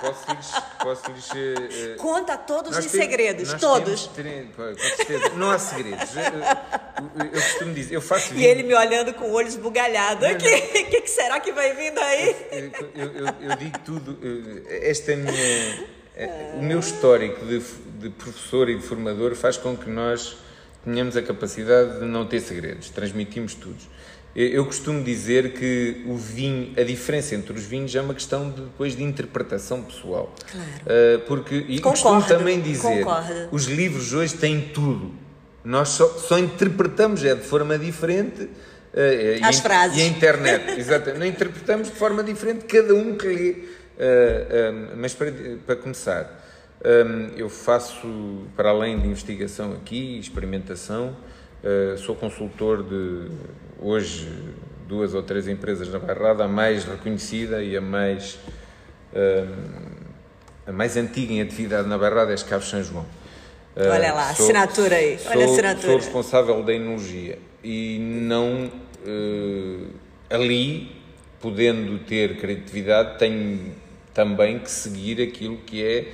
posso lhes, posso lhes uh, Conta todos os segredos, todos. Temos, não há segredos. Eu, eu, eu, costumo dizer, eu faço vinho. E ele me olhando com o olho esbugalhado. O que, que, será que vai vindo aí? Eu, digo tudo. Esta é minha. O meu histórico de, de professor e de formador faz com que nós tenhamos a capacidade de não ter segredos, transmitimos tudo. Eu costumo dizer que o vinho, a diferença entre os vinhos é uma questão de, depois de interpretação pessoal. Claro. Uh, porque, e concordo, costumo também dizer, concordo. os livros hoje têm tudo. Nós só, só interpretamos é de forma diferente uh, As e, frases. e a internet. Exatamente. Não interpretamos de forma diferente cada um que lê. Uh, mas para, para começar, um, eu faço, para além de investigação aqui, experimentação, sou consultor de hoje duas ou três empresas na Bairrada, a mais reconhecida e a mais, hum, a mais antiga em atividade na Bairrada é Escavos São João. Olha lá, sou, assinatura aí, olha sou, assinatura. Sou responsável da enologia e não ali, podendo ter criatividade, tenho também que seguir aquilo que é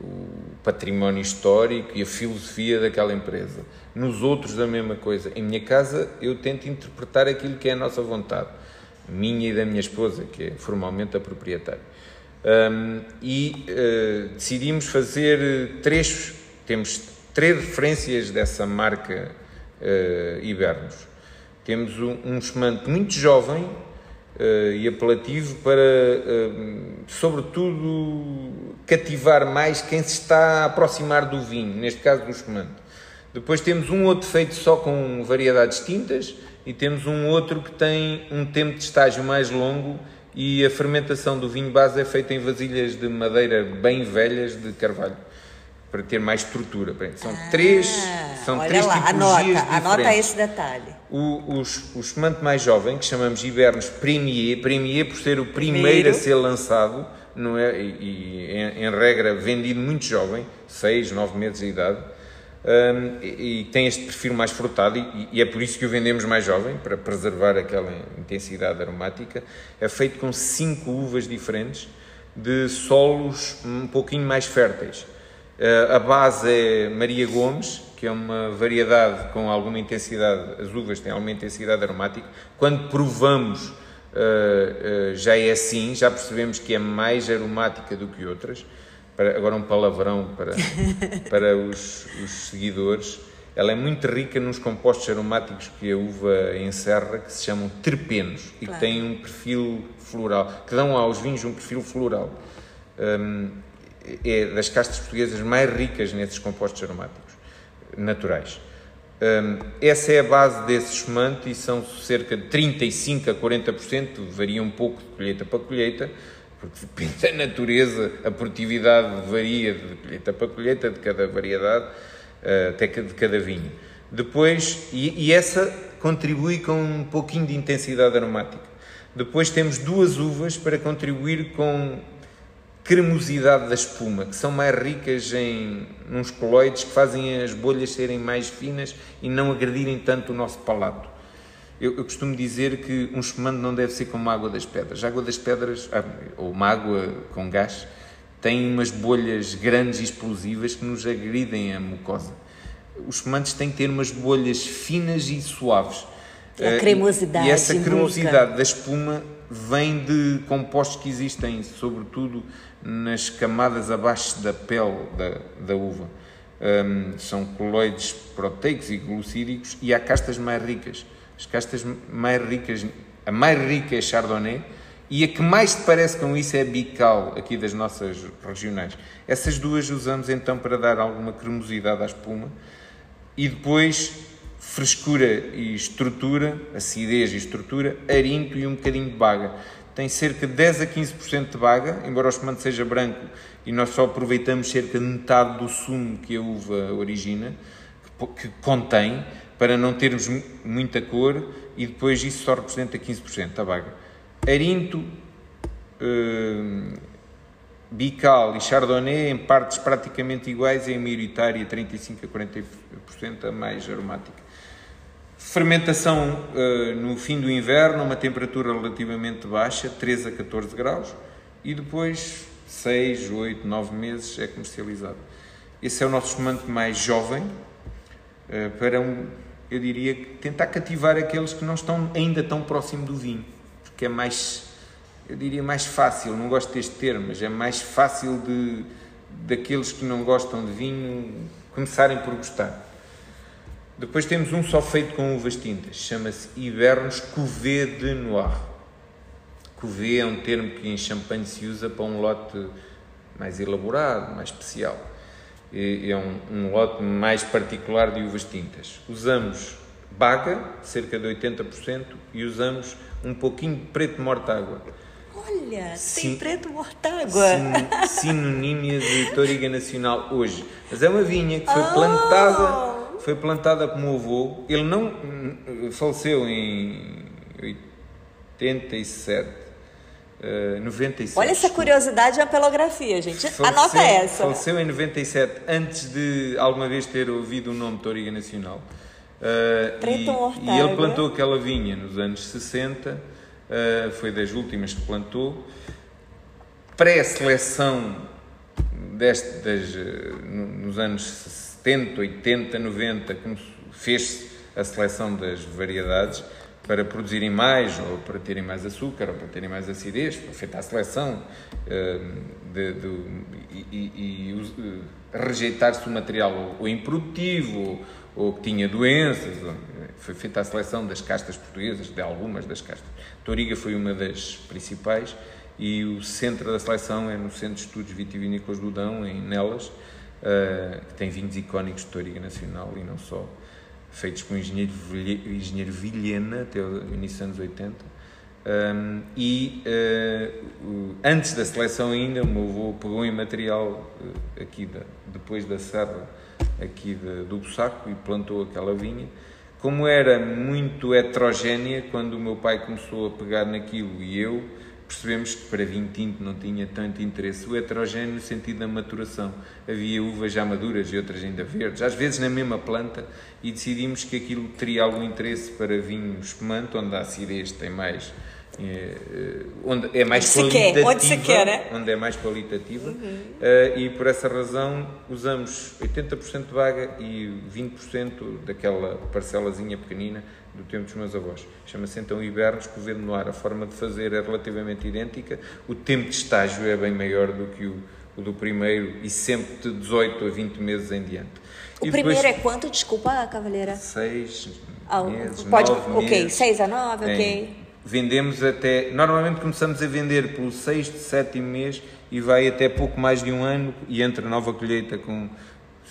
o património histórico e a filosofia daquela empresa. Nos outros, a mesma coisa. Em minha casa, eu tento interpretar aquilo que é a nossa vontade, minha e da minha esposa, que é formalmente a proprietária. Um, e uh, decidimos fazer três, temos três referências dessa marca uh, Ibernos. Temos um, um muito jovem, uh, e apelativo para, uh, sobretudo, cativar mais quem se está a aproximar do vinho, neste caso do espumante. Depois temos um outro feito só com variedades tintas e temos um outro que tem um tempo de estágio mais longo e a fermentação do vinho base é feita em vasilhas de madeira bem velhas de carvalho para ter mais estrutura. São ah, três, são três lá, tipologias anota, diferentes. Anota esse detalhe. O, os, o espumante mais jovem, que chamamos Hibernos Premier, Premier por ser o primeiro, primeiro. a ser lançado, não é, e, e em, em, regra vendido muito jovem, 6, 9 meses de idade, um, e, e, tem este perfil mais frutado e, e, é por isso que o vendemos mais jovem, para preservar aquela intensidade aromática. É feito com cinco uvas diferentes, de solos um pouquinho mais férteis. Uh, a base é Maria Gomes, que é uma variedade com alguma intensidade, as uvas têm alguma intensidade aromática. Quando provamos, uh, uh, já é assim, já percebemos que é mais aromática do que outras. Agora um palavrão para, para os, os, seguidores. Ela é muito rica nos compostos aromáticos que a uva encerra, que se chamam terpenos claro. e que têm um perfil floral, que dão aos vinhos um perfil floral. Um, é das castas portuguesas mais ricas nesses compostos aromáticos naturais. Um, essa é a base desse espumante e são cerca de 35 a 40%, varia um pouco de colheita para colheita, porque depende da natureza, a produtividade varia de colheita para colheita, de cada variedade, uh, até de cada vinho. Depois, e, e essa contribui com um pouquinho de intensidade aromática. Depois temos duas uvas para contribuir com cremosidade da espuma, que são mais ricas em uns coloides que fazem as bolhas serem mais finas e não agredirem tanto o nosso palato. Eu, eu, costumo dizer que um espumante não deve ser como a água das pedras. A água das pedras, ah, ou uma água com gás, tem umas bolhas grandes e explosivas que nos agridem a mucosa. Os espumantes têm que ter umas bolhas finas e suaves. A eh, cremosidade. E essa cremosidade da espuma vem de compostos que existem, sobretudo nas camadas abaixo da pele da, da uva. Um, são coloides proteicos e glucídicos e há castas mais ricas. As castas mais ricas, a mais rica é Chardonnay e a que mais se parece com isso é Bical, aqui das nossas regionais. Essas duas usamos então para dar alguma cremosidade à espuma e depois frescura e estrutura, acidez e estrutura, arinto e um bocadinho de baga tem cerca de 10 a 15% de baga, embora o espumante seja branco e nós só aproveitamos cerca de metade do sumo que a uva origina, que, que contém, para não termos muita cor e depois isso só representa 15% da baga. Arinto, eh, Bical e Chardonnay em partes praticamente iguais, em maioritária 35 a 40% a mais aromática. Fermentação uh, no fim do inverno, uma temperatura relativamente baixa, 13 a 14 graus, e depois 6, 8, 9 meses é comercializado. Esse é o nosso espumante mais jovem, uh, para, um, eu diria, tentar cativar aqueles que não estão ainda tão próximo do vinho, porque é mais, eu diria, mais fácil, não gosto deste termo, mas é mais fácil de, daqueles que não gostam de vinho começarem por gostar. Depois temos um só feito com uvas tintas, chama-se Hibernos Cuvée de Noir. Cuvée é um termo que em champanhe se usa para um lote mais elaborado, mais especial. É um, um lote mais particular de uvas tintas. Usamos baga, cerca de 80%, e usamos um pouquinho de preto mortágua. Olha, Sim, tem preto mortágua. Sin, sinonímia de Toriga Nacional hoje. Mas é uma vinha que foi oh. plantada foi plantada como o avô. Ele não faleceu em 87. Uh, 97. Olha essa curiosidade de apelografia, gente. Faleceu, Anota essa. Faleceu em 97, antes de alguma vez ter ouvido o nome Toriga Nacional. Uh, e, e ele plantou aquela vinha nos anos 60, uh, foi das últimas que plantou. Pré-seleção destas, nos anos 60 70, 80, 90, fez-se a seleção das variedades para produzirem mais, ou para terem mais açúcar, ou para terem mais acidez, foi feita a seleção uh, de, de, e, e, e uh, rejeitar-se o material ou improdutivo, ou, ou, que tinha doenças. Foi feita a seleção das castas portuguesas, de algumas das castas. Toriga foi uma das principais e o centro da seleção é no Centro de Estudos Vitivinícolas do Dão, em Nelas, uh, que tem vinhos icónicos de Toriga Nacional e não só, feitos com o engenheiro, engenheiro Vilhena até o início dos anos 80. Um, e uh, antes da seleção ainda, o meu avô pegou em material uh, aqui da, depois da serra aqui de, do Bussaco e plantou aquela vinha. Como era muito heterogénea, quando o meu pai começou a pegar naquilo e eu, percebemos que para vinho tinto não tinha tanto interesse. O heterogêneo no sentido da maturação. Havia uvas já maduras e outras ainda verdes, às vezes na mesma planta, e decidimos que aquilo teria algum interesse para vinho espumante, onde a acidez tem mais. É, onde é mais onde qualitativa, onde, se quer, é? onde é mais qualitativa, uhum. uh, e por essa razão usamos 80% de vaga e 20% daquela parcelazinha pequenina do tempo dos meus avós. Chama-se então Hibernos Governo no Ar. A forma de fazer é relativamente idêntica, o tempo de estágio é bem maior do que o, o do primeiro e sempre de 18 a 20 meses em diante. O e primeiro depois, é quanto? Desculpa, Cavalheira. Seis ah, meses, pode, nove Ok, meses. seis a nove, ok. Vendemos até... Normalmente começamos a vender pelo sexto, sétimo mês e vai até pouco mais de um ano e entra nova colheita com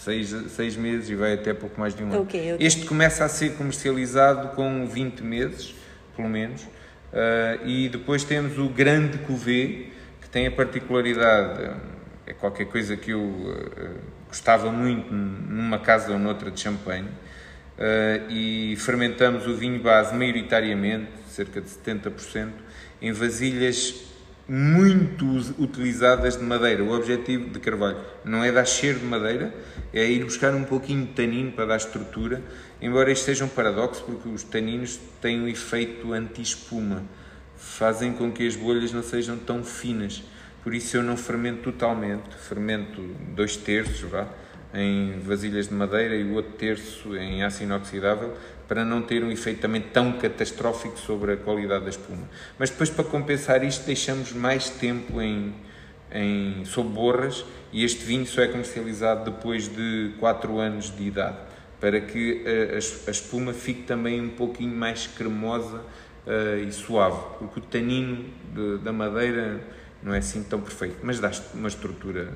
seis, seis meses e vai até pouco mais de um ano. Ok, ok. Este começa a ser comercializado com 20 meses, pelo menos, uh, e depois temos o Grande Cuvée, que tem a particularidade, é qualquer coisa que eu uh, gostava muito numa casa ou noutra de champanhe, uh, e fermentamos o vinho base maioritariamente, cerca de 70%, em vasilhas muito utilizadas de madeira. O objetivo de carvalho não é dar cheiro de madeira, é ir buscar um pouquinho de tanino para dar estrutura, embora isto seja um paradoxo, porque os taninos têm um efeito anti-espuma, fazem com que as bolhas não sejam tão finas. Por isso eu não fermento totalmente, fermento dois terços, vá, em vasilhas de madeira e o outro terço em aço inoxidável, para não ter um efeito também tão catastrófico sobre a qualidade da espuma. Mas depois, para compensar isto, deixamos mais tempo em, em, sob borras e este vinho só é comercializado depois de 4 anos de idade, para que a, a, a espuma fique também um pouquinho mais cremosa uh, e suave, porque o tanino de, da madeira não é assim tão perfeito, mas dá uma estrutura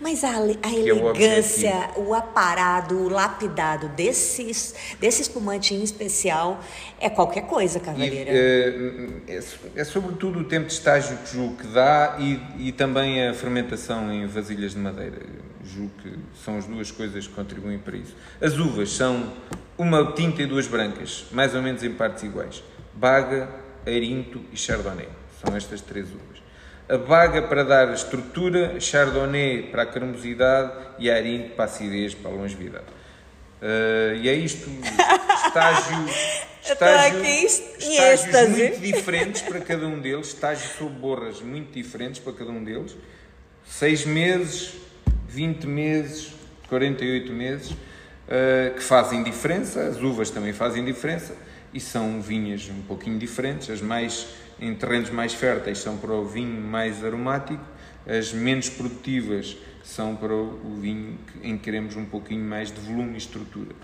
mas a, a elegância, é o, o, aparado, o lapidado desses, desse espumante em especial é qualquer coisa, Cavaleira. E, é, é, é, sobretudo o tempo de estágio que julgo que dá e, e também a fermentação em vasilhas de madeira. Julgo que são as duas coisas que contribuem para isso. As uvas são uma tinta e duas brancas, mais ou menos em partes iguais. Baga, Arinto e Chardonnay. São estas três uvas a Baga para dar estrutura, Chardonnay para a cremosidade e Arinto para a acidez, para a longevidade. Uh, e é isto, estágio, estágio, estágios muito diferentes para cada um deles, estágios sob borras muito diferentes para cada um deles, 6 meses, 20 meses, 48 meses, uh, que fazem diferença, as uvas também fazem diferença, e são vinhas um pouquinho diferentes, as mais em terrenos mais férteis são para o vinho mais aromático, as menos produtivas são para o vinho em que queremos um pouquinho mais de volume e estrutura.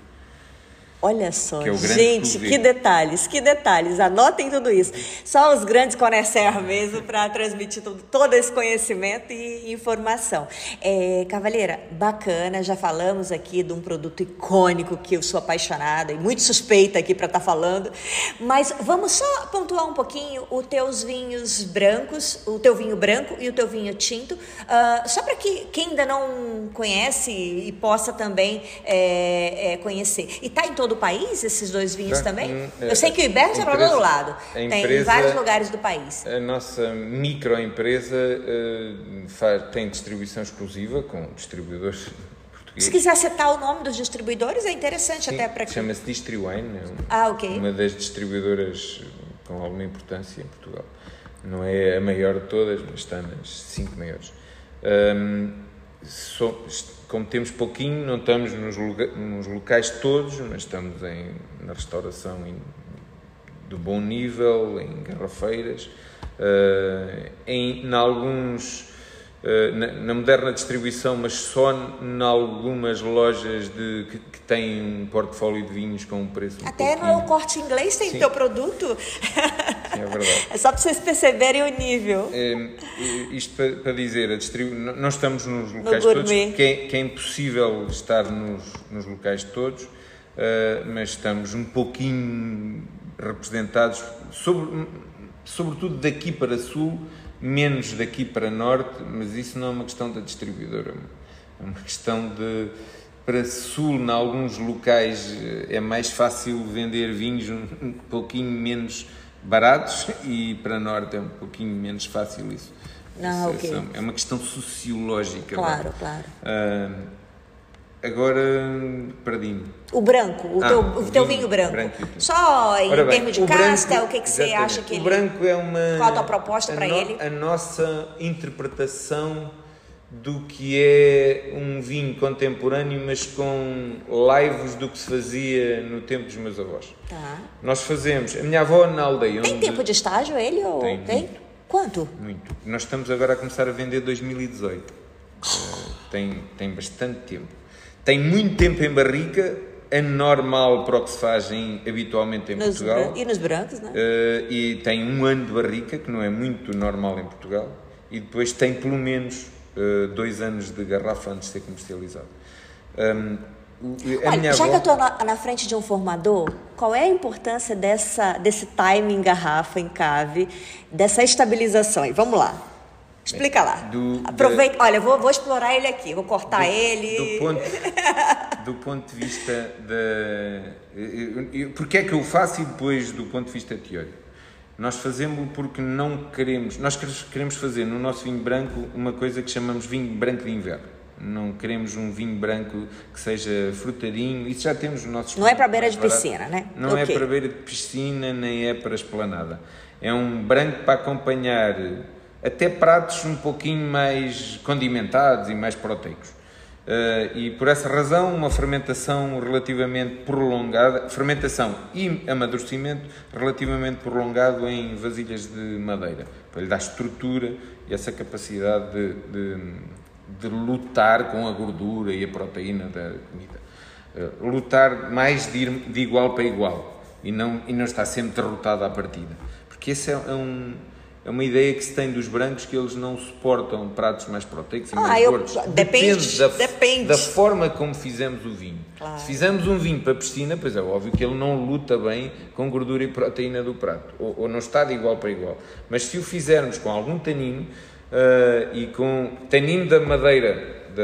Olha só, que é gente, que detalhes, que detalhes. Anotem tudo isso. Só os grandes conhecem mesmo para transmitir todo, todo, esse conhecimento e informação. É, Cavaleira, bacana, já falamos aqui de um produto icônico que eu sou apaixonada e muito suspeita aqui para estar tá falando. Mas vamos só pontuar um pouquinho os teus vinhos brancos, o teu vinho branco e o teu vinho tinto, uh, só para que quem ainda não conhece e possa também é, é, conhecer. E tá em todo todo o país, esses dois vinhos também? Hum, Eu sei que o Iberto é do lado. Tem em vários lugares do país. A nossa microempresa uh, faz, tem distribuição exclusiva com distribuidores portugueses. Se quiser citar o nome dos distribuidores, é interessante Sim, até para Chama-se Distriwine. É ah, ok. Uma das distribuidoras com alguma importância em Portugal. Não é a maior de todas, mas está nas cinco maiores. Um, so, como temos pouquinho, não estamos nos, nos locais todos, mas estamos em, na restauração em, de bom nível, em garrafeiras, uh, em, em alguns na, na, moderna distribuição, mas só em algumas lojas de, que, que, têm um portfólio de vinhos com um preço um Até pouquinho... no corte inglês tem Sim. teu produto. Sim, é verdade. É só para vocês perceberem o nível. É, isto para, para dizer, a distribu... nós estamos nos locais no todos, que é, que é impossível estar nos, nos locais todos, uh, mas estamos um pouquinho representados, sobre, sobretudo daqui para sul, menos daqui para norte, mas isso não é uma questão da distribuidora, é uma questão de para sul, em alguns locais é mais fácil vender vinhos um pouquinho menos baratos e para norte é um pouquinho menos fácil isso. Ah, okay. É uma questão sociológica. Claro, claro. Uh, Agora perdi-me. O branco, o, ah, teu, o teu vinho, branco. branco Só em bem, termos de casta, branco, o que, é que você acha que o ele. O branco é uma. Qual a tua proposta para no, ele? A nossa interpretação do que é um vinho contemporâneo, mas com laivos do que se fazia no tempo dos meus avós. Tá. Nós fazemos. A minha avó na aldeia. Tem onde... tempo de estágio ele? Ou... Tem. tem? Quanto? Muito. Nós estamos agora a começar a vender 2018. Uh, tem, tem bastante tempo tem muito tempo em barrica, é normal para o que se faz em, habitualmente em nos Portugal. E nos brancos, não é? Uh, e tem um ano de barrica, que não é muito normal em Portugal, e depois tem pelo menos uh, dois anos de garrafa antes de ser comercializado. Um, a Olha, já avó... que eu estou na, na, frente de um formador, qual é a importância dessa, desse timing garrafa em cave, dessa estabilização? Vamos lá. Explica lá. Do, Aproveita. Da... Olha, vou, vou explorar ele aqui, vou cortar do, ele. Do ponto, do ponto de vista da. Porque é que eu faço e depois do ponto de vista teórico? Nós fazemos porque não queremos. Nós queremos fazer no nosso vinho branco uma coisa que chamamos vinho branco de inverno. Não queremos um vinho branco que seja frutadinho. Isso já temos no nosso. Não é para beira de piscina, né? Não é okay. é para beira de piscina, nem é para esplanada. É um branco para acompanhar até pratos um pouquinho mais condimentados e mais proteicos. Uh, e por essa razão, uma fermentação relativamente prolongada, fermentação e amadurecimento relativamente prolongado em vasilhas de madeira, para lhe dar estrutura e essa capacidade de, de de lutar com a gordura e a proteína da comida. Uh, lutar mais de, de igual para igual e não, e não estar sempre derrotado à partida. Porque essa é, é, um, é uma ideia que se tem dos brancos que eles não suportam pratos mais proteicos e ah, mais gordos. Depende, depende, da, depende da forma como fizemos o vinho. Claro. Se fizermos um vinho para piscina, pois é óbvio que ele não luta bem com gordura e proteína do prato, ou, ou não está de igual para igual. Mas se o fizermos com algum tanino, uh, e com tanino da madeira, da,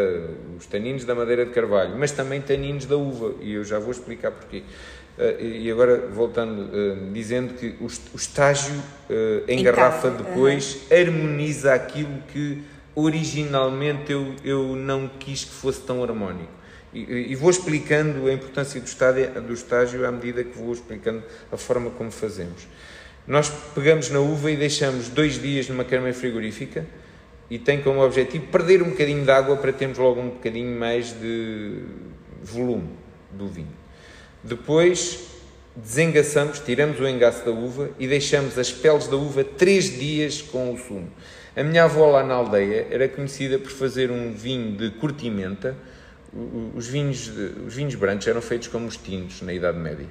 os taninos da madeira de carvalho, mas também taninos da uva, e eu já vou explicar porquê. Uh, e agora, voltando, uh, dizendo que o, estágio em garrafa depois harmoniza aquilo que originalmente eu, eu não quis que fosse tão harmónico. E, e, vou explicando a importância do estágio, do estágio à medida que vou explicando a forma como fazemos. Nós pegamos na uva e deixamos dois dias numa câmara frigorífica e tem como objetivo perder um bocadinho de água para termos logo um bocadinho mais de volume do vinho. Depois desengaçamos, tiramos o engaço da uva e deixamos as peles da uva três dias com o sumo. A minha avó lá na aldeia era conhecida por fazer um vinho de curtimenta. Os vinhos, os vinhos brancos eram feitos como os tintos na Idade Média.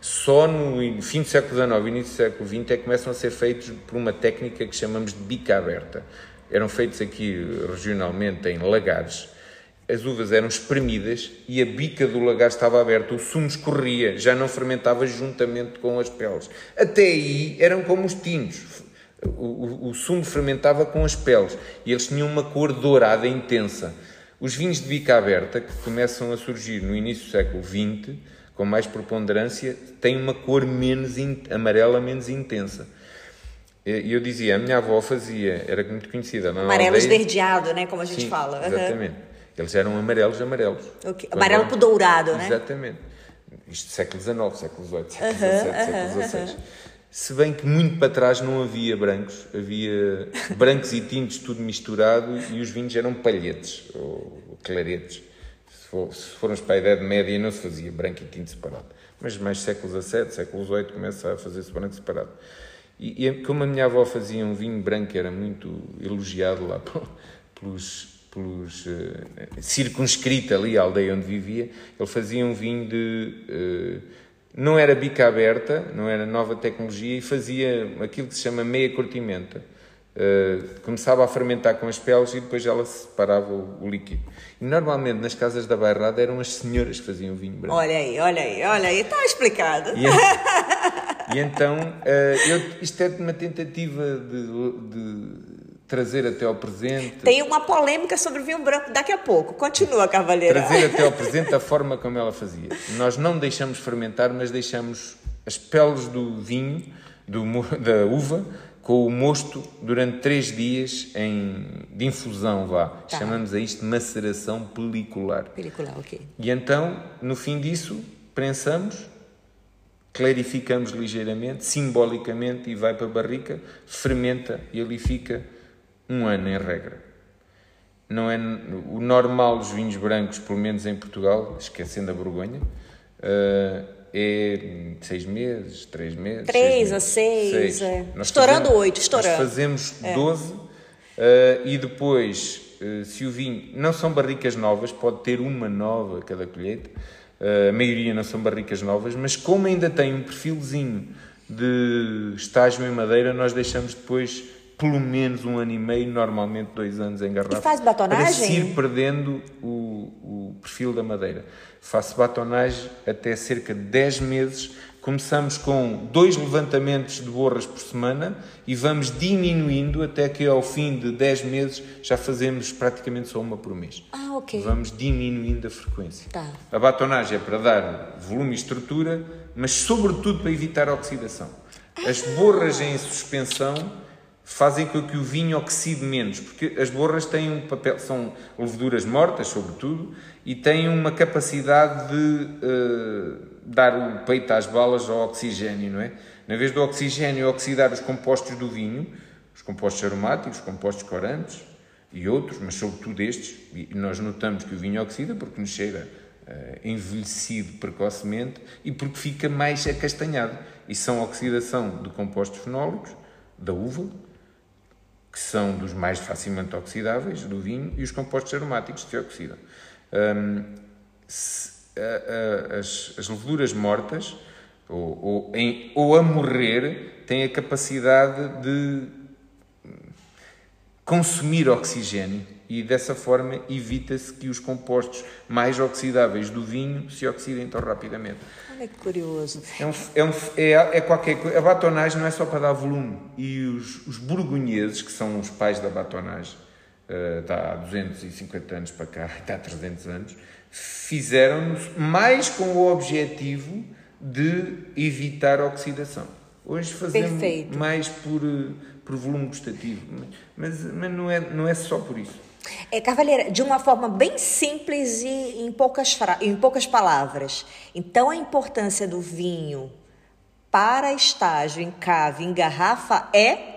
Só no fim do século XIX e início do século XX é que começam a ser feitos por uma técnica que chamamos de bica aberta. Eram feitos aqui regionalmente em lagares. As uvas eram espremidas e a bica do lagar estava aberta, o sumo escorria, já não fermentava juntamente com as peles. Até aí eram como os tintos. O, o, o sumo fermentava com as peles e eles tinham uma cor dourada intensa. Os vinhos de bica aberta, que começam a surgir no início do século XX, com mais preponderância, tem uma cor menos amarela, menos intensa. E eu dizia, a minha avó fazia, era muito conhecida. Amarelo aldeia, esverdeado, né? Como a gente sim, fala. Exatamente. Uhum. Eles eram amarelos, amarelos. Okay. Amarelo para dourado, né? Exatamente. Isto século XIX, século XVIII, século XVII, uhum, século XVI. Uhum. Se bem que muito para trás não havia brancos, havia brancos e tintos tudo misturado e os vinhos eram palhetes ou claretes for, se formos para a Idade Média, não se fazia branco e tinto separado. Mas mais século XVII, século XVIII, começa a fazer-se branco separado. E, e, como a minha avó fazia um vinho branco, era muito elogiado lá pelos, pelos uh, circunscrito ali, a aldeia onde vivia, ele fazia um vinho de. Uh, não era bica aberta, não era nova tecnologia, e fazia aquilo que se chama meia cortimenta. Uh, começava a fermentar com as peles e depois ela separava o, líquido. E normalmente nas casas da bairrada eram as senhoras que faziam vinho branco. Olha aí, olha aí, olha aí, está explicado. E, e então, eu, isto é uma tentativa de, de, trazer até ao presente. Tem uma polêmica sobre vinho branco daqui a pouco. Continua, Cavalheira. Trazer até ao presente a forma como ela fazia. Nós não deixamos fermentar, mas deixamos as peles do vinho, do, da uva, com o mosto durante três dias em, de infusão, vá. Tá. Chamamos a isto maceração pelicular. Pelicular, ok. E então, no fim disso, prensamos, clarificamos ligeiramente, simbolicamente, e vai para a barrica, fermenta e ali fica um ano em regra. Não é o normal dos vinhos brancos, pelo menos em Portugal, esquecendo a Borgonha, uh, é seis meses, três meses. Três seis a seis. seis. É. Estourando fazemos, oito, estourando. Nós fazemos é. doze uh, e depois, uh, se o vinho. Não são barricas novas, pode ter uma nova cada colheita. A maioria não são barricas novas, mas como ainda tem um perfilzinho de estágio em madeira, nós deixamos depois pelo menos um ano e meio, normalmente dois anos em garrafa. E faz batonagem? Para se ir perdendo o, o perfil da madeira. Faço batonagem até cerca de 10 meses. Começamos com dois levantamentos de borras por semana e vamos diminuindo até que ao fim de 10 meses já fazemos praticamente só uma por mês. Ah, ok. Vamos diminuindo a frequência. Tá. A batonagem é para dar volume e estrutura, mas sobretudo para evitar a oxidação. As borras em suspensão fazem com que o vinho oxide menos, porque as borras têm um papel, são leveduras mortas, sobretudo, e têm uma capacidade de uh, dar o peito às balas ao oxigênio, não é? Na vez do oxigênio oxidar os compostos do vinho, os compostos aromáticos, os compostos corantes e outros, mas sobretudo estes, e nós notamos que o vinho oxida porque nos chega uh, envelhecido precocemente e porque fica mais acastanhado. E são oxidação de compostos fenólicos, da uva, que são dos mais facilmente oxidáveis do vinho, e os compostos aromáticos que se oxidam. Um, se, a, a, as, as, leveduras mortas, ou, ou, em, ou a morrer, têm a capacidade de consumir oxigênio e dessa forma evita-se que os compostos mais oxidáveis do vinho se oxidem tão rapidamente. Olha que curioso. É, um, é, um, é, é, qualquer coisa. A batonagem não é só para dar volume. E os, os burgonheses, que são os pais da batonagem, uh, está há 250 anos para cá, está há 300 anos, fizeram-nos mais com o objetivo de evitar a oxidação. Hoje fazemos Perfeito. mais por, por volume gustativo, mas, mas não, é, não é só por isso. É, Cavaleira, de uma forma bem simples e em poucas, em poucas palavras. Então, a importância do vinho para estágio em cave, em garrafa é?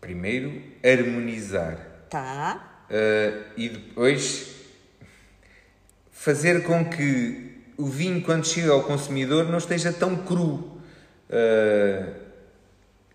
Primeiro, harmonizar. Tá. Uh, e depois, fazer com que o vinho, quando chega ao consumidor, não esteja tão cru. Uh,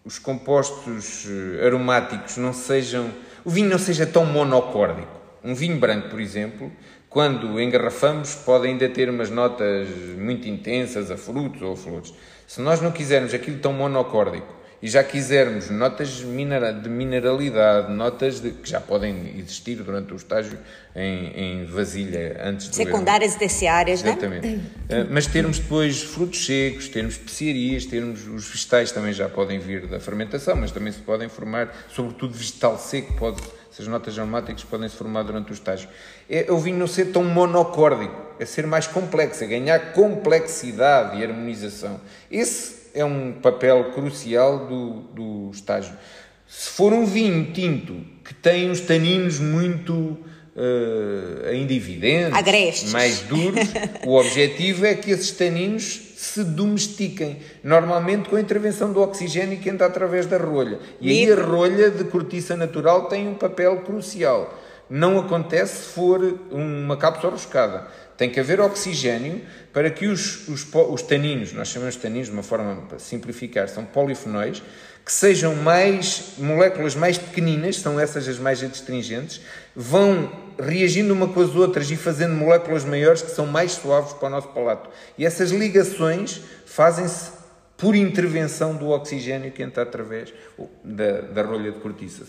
os compostos eh, aromáticos não sejam. O vinho não seja tão monocórdico. Um vinho branco, por exemplo, quando engarrafamos, pode ainda ter umas notas muito intensas a frutos ou a flores. Se nós não quisermos aquilo tão monocórdico e já quisermos notas de mineralidade, notas de, que já podem existir durante o estágio em, em vasilha antes de secundárias e terciárias, Exatamente. né? Exatamente. Mas termos depois frutos secos, termos especiarias, termos os vegetais também já podem vir da fermentação, mas também se podem formar, sobretudo vegetal seco, pode, essas notas aromáticas podem se formar durante o estágio. É o vinho não ser tão monocórdico, é ser mais complexo, é ganhar complexidade e harmonização. Esse é um papel crucial do, do estágio. Se for um vinho tinto que tem uns taninos muito uh, ainda evidentes, Agrestes. mais duros, o objetivo é que esses taninos se domestiquem, normalmente com a intervenção do oxigênio que entra através da rolha. E aí a rolha de cortiça natural tem um papel crucial. Não acontece se for uma cápsula roscada. Tem que haver oxigênio para que os, os, os taninos, nós chamamos de taninos de uma forma para simplificar, são polifenóis, que sejam mais moléculas mais pequeninas, são essas as mais adstringentes, vão reagindo uma com as outras e fazendo moléculas maiores que são mais suaves para o nosso palato. E essas ligações fazem-se por intervenção do oxigênio que entra através da, da rolha de cortiça.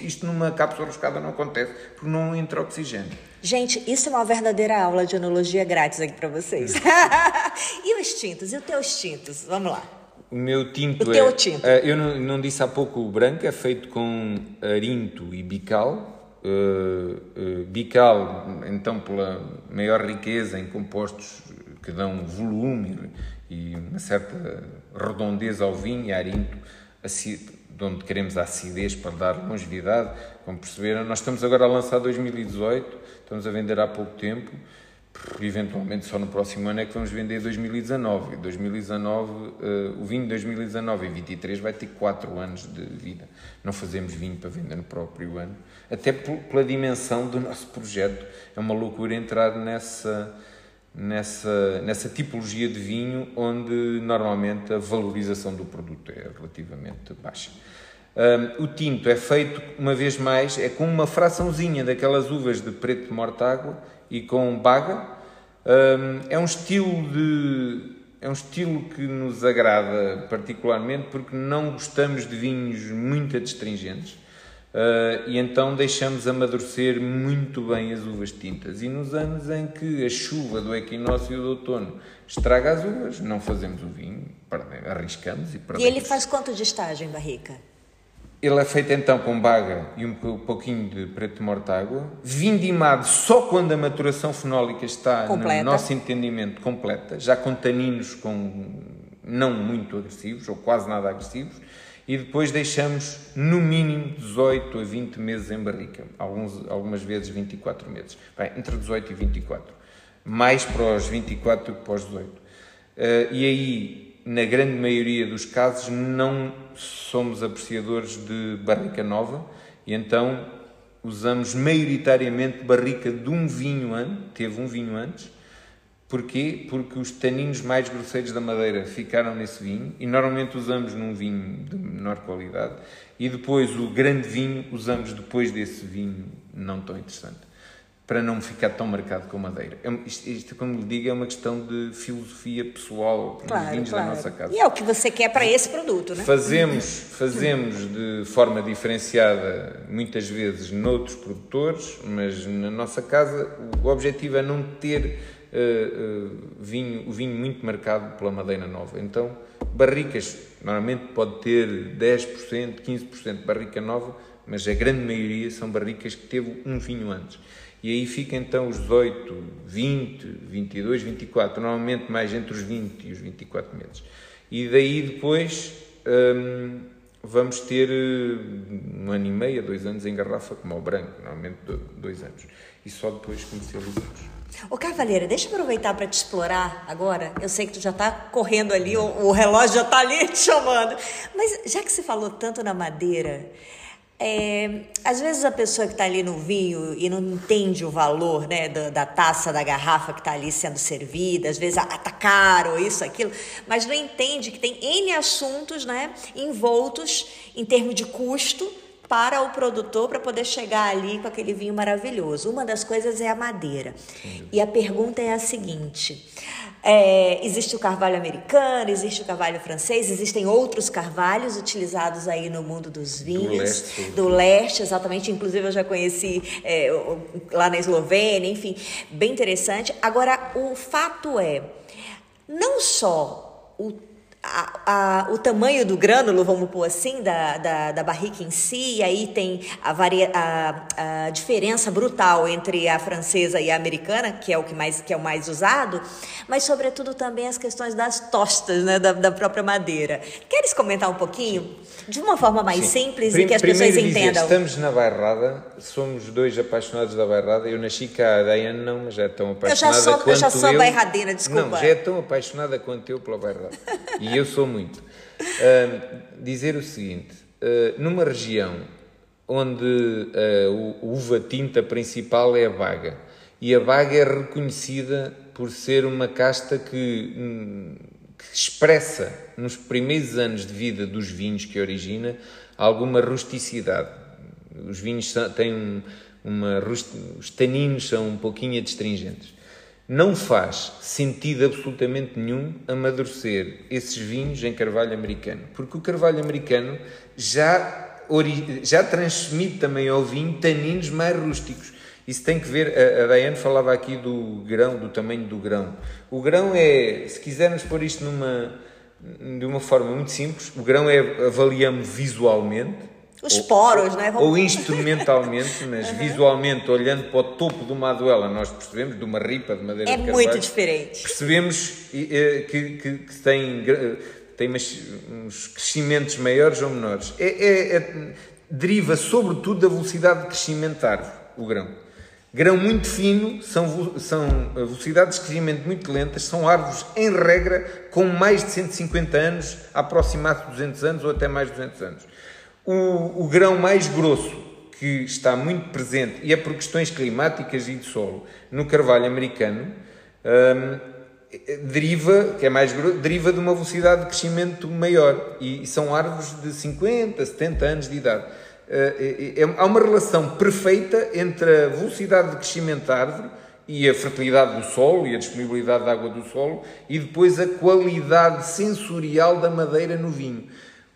Isto numa cápsula roscada não acontece porque não entra oxigênio. Gente, isso é uma verdadeira aula de enologia grátis aqui para vocês. e os tintos? E os teus tintos? Vamos lá. O meu tinto o é. Teu tinto. Uh, eu não, não, disse há pouco o branco, é feito com arinto e bical. Uh, uh, bical, então, pela maior riqueza em compostos que dão volume e uma certa redondez ao vinho e arinto, de onde queremos a acidez para dar longevidade. Como perceberam, nós estamos agora a lançar 2018, estamos a vender há pouco tempo, eventualmente só no próximo ano é que vamos vender 2019. 2019 uh, o vinho de 2019 e 23 vai ter 4 anos de vida. Não fazemos vinho para vender no próprio ano, até pela dimensão do nosso projeto. É uma loucura entrar nessa nessa, nessa tipologia de vinho onde normalmente a valorização do produto é relativamente baixa. Um, o tinto é feito, uma vez mais, é com uma fraçãozinha daquelas uvas de preto de mortágua e com baga. Um, é um estilo de... é um estilo que nos agrada particularmente porque não gostamos de vinhos muito adstringentes uh, e então deixamos amadurecer muito bem as uvas tintas. E nos anos em que a chuva do equinócio e do outono estraga as uvas, não fazemos o vinho, arriscamos e perdemos. E ele faz quanto de estágio em barrica? Ele é feito então com baga e um pouquinho de preto de mortágua, vindimado só quando a maturação fenólica está, completa. no nosso entendimento, completa, já com taninos com não muito agressivos, ou quase nada agressivos, e depois deixamos no mínimo 18 a 20 meses em barrica, alguns, algumas vezes 24 meses. Bem, entre 18 e 24. Mais para os 24 do que para os 18. Uh, eh, e aí, na grande maioria dos casos, não somos apreciadores de barrica nova e então usamos maioritariamente barrica de um vinho ano, teve um vinho antes. Porquê? Porque os taninos mais grosseiros da madeira ficaram nesse vinho e normalmente usamos num vinho de menor qualidade e depois o grande vinho usamos depois desse vinho não tão interessante para não ficar tão marcado com madeira. É, isto, isto, como lhe digo, é uma questão de filosofia pessoal claro, nos vinhos claro. da nossa casa. E é o que você quer para esse produto, né? Fazemos, fazemos de forma diferenciada, muitas vezes, noutros produtores, mas na nossa casa o objetivo é não ter vinho, o vinho muito marcado pela madeira nova. Então, barricas, normalmente pode ter 10%, 15% de barrica nova, mas a grande maioria são barricas que teve um vinho antes. E aí fica então os 18, 20, 22, 24, normalmente mais entre os 20 e os 24 meses. E daí depois hum, vamos ter um ano e meio, dois anos em garrafa, como ao branco, normalmente dois anos. E só depois comercializamos. Ô Cavaleira, deixa eu aproveitar para te explorar agora. Eu sei que tu já está correndo ali, o, o relógio já está ali te chamando. Mas já que você falou tanto na madeira, é, às vezes a pessoa que está ali no vinho e não entende o valor né, da, da taça, da garrafa que está ali sendo servida, às vezes ah, tá caro, isso, aquilo, mas não entende que tem N assuntos né, envoltos em termos de custo para o produtor para poder chegar ali com aquele vinho maravilhoso. Uma das coisas é a madeira. E a pergunta é a seguinte: é, existe o carvalho americano, existe o carvalho francês, existem outros carvalhos utilizados aí no mundo dos vinhos. Do leste. Do leste, exatamente. Inclusive eu já conheci é, lá na Eslovênia, enfim, bem interessante. Agora, o fato é, não só o a, a, o tamanho do grânulo, vamos pôr assim, da, da, da barrica em si, e aí tem a, varia, a, a, diferença brutal entre a francesa e a americana, que é o que mais que é o mais usado, mas sobretudo também as questões das tostas, né, da, da própria madeira. Queres comentar um pouquinho? De uma forma mais Sim. simples Prim, e que as pessoas dizer, entendam. Estamos na bairrada, somos dois apaixonados da bairrada. Eu nasci cá, a Dayane não, mas já é tão apaixonada eu já sou, quanto eu. já sou eu. bairradeira, desculpa. Não, já é tão apaixonada quanto eu pela bairrada. E eu sou muito. Uh, dizer o seguinte: uh, numa região onde uh, o uva tinta principal é a baga, e a baga é reconhecida por ser uma casta que, hum, que expressa nos primeiros anos de vida dos vinhos que origina alguma rusticidade. Os vinhos têm uma. Os taninos são um pouquinho adstringentes não faz sentido absolutamente nenhum amadurecer esses vinhos em carvalho americano, porque o carvalho americano já, já transmite também ao vinho taninos mais rústicos. Isso tem que ver, a Diane falava aqui do grão, do tamanho do grão. O grão é, se quisermos pôr isto numa, de uma forma muito simples, o grão é, avaliamos visualmente, os poros, ou, né? Vamos... Ou instrumentalmente, mas uhum. visualmente, olhando para o topo de uma aduela, nós percebemos, de uma ripa de madeira é de carvalho, muito diferente. Percebemos que, que, que tem, tem uns crescimentos maiores ou menores. É, é, é, deriva sobretudo da velocidade de crescimento da árvore, o grão. Grão muito fino, são, são velocidades de crescimento muito lentas, são árvores, em regra, com mais de 150 anos, aproximados de 200 anos ou até mais de 200 anos. O, o grão mais grosso que está muito presente, e é por questões climáticas e de solo, no carvalho americano, um, deriva, que é mais grosso, deriva de uma velocidade de crescimento maior. E, são árvores de 50, 70 anos de idade. Uh, é, é, há uma relação perfeita entre a velocidade de crescimento da árvore e a fertilidade do solo e a disponibilidade de água do solo e depois a qualidade sensorial da madeira no vinho.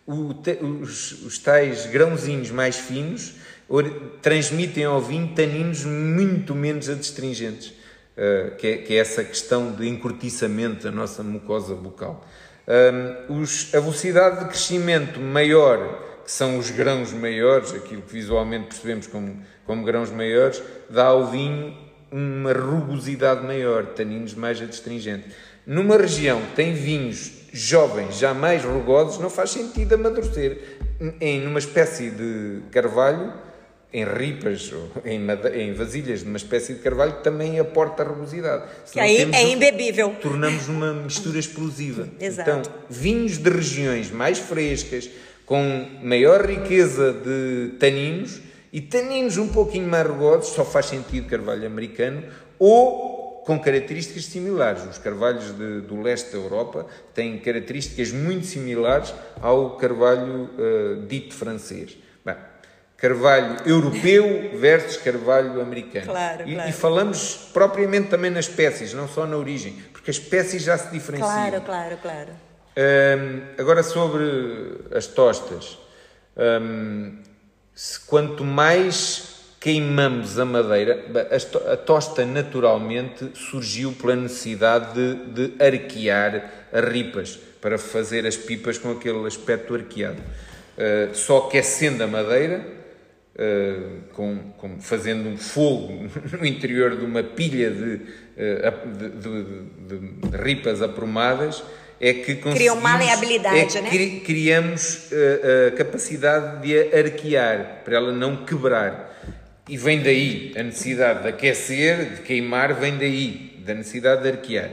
Os, os, tais grãozinhos mais finos transmitem ao vinho taninos muito menos adstringentes, uh, que, é, que, é, essa questão de encurtiçamento da nossa mucosa bucal. Um, os, a velocidade de crescimento maior, que são os grãos maiores, aquilo que visualmente percebemos como, como grãos maiores, dá ao vinho uma rugosidade maior, taninos mais adstringentes. Numa região que tem vinhos jovens, já mais rugosos, não faz sentido amadurecer em uma espécie de carvalho, em ripas, em, em vasilhas de uma espécie de carvalho que também aporta rugosidade. que aí é imbebível. Tornamos uma mistura explosiva. Exato. Então, vinhos de regiões mais frescas, com maior riqueza de taninos, e taninos um pouquinho mais rugosos, só faz sentido carvalho americano, ou com características similares. Os carvalhos de, do leste da Europa têm características muito similares ao carvalho uh, dito francês. Bem, carvalho europeu versus carvalho americano. Claro, e, claro. e, falamos propriamente também nas espécies, não só na origem, porque as espécies já se diferenciam. Claro, claro, claro. Um, agora sobre as tostas. Um, se quanto mais queimamos a madeira, a tosta naturalmente surgiu pela necessidade de, de arquear as ripas, para fazer as pipas com aquele aspecto arqueado. Uh, só aquecendo a madeira, uh, com, com, fazendo um fogo no interior de uma pilha de, uh, de, de, de ripas aprumadas, é que Criam maleabilidade, é né? criamos a, eh, capacidade de arquear, para ela não quebrar. E vem daí a necessidade de aquecer, de queimar, vem daí, da necessidade de arquear.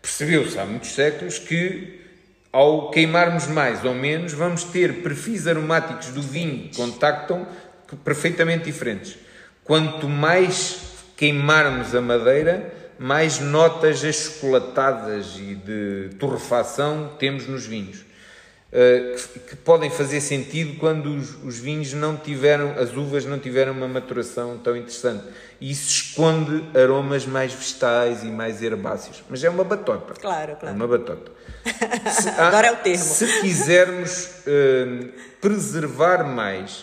Percebeu-se há muitos séculos que ao queimarmos mais ou menos, vamos ter perfis aromáticos do vinho que contactam perfeitamente diferentes. Quanto mais queimarmos a madeira, mais notas achocolatadas e de torrefação temos nos vinhos, eh, que podem fazer sentido quando os, vinhos não tiveram, as uvas não tiveram uma maturação tão interessante. E isso esconde aromas mais vegetais e mais herbáceos. Mas é uma batota. Claro, claro. É uma batota. Se, Agora é o termo. Se quisermos uh, preservar mais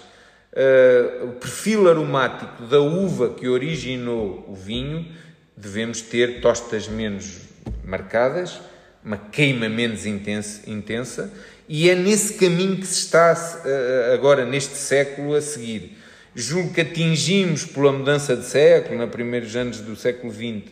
uh, o perfil aromático da uva que originou o vinho, devemos ter tostas menos marcadas, uma queima menos intensa, intensa e é nesse caminho que se está uh, agora, neste século, a seguir. Julgo que atingimos, pela mudança de século, nos primeiros anos do século XX,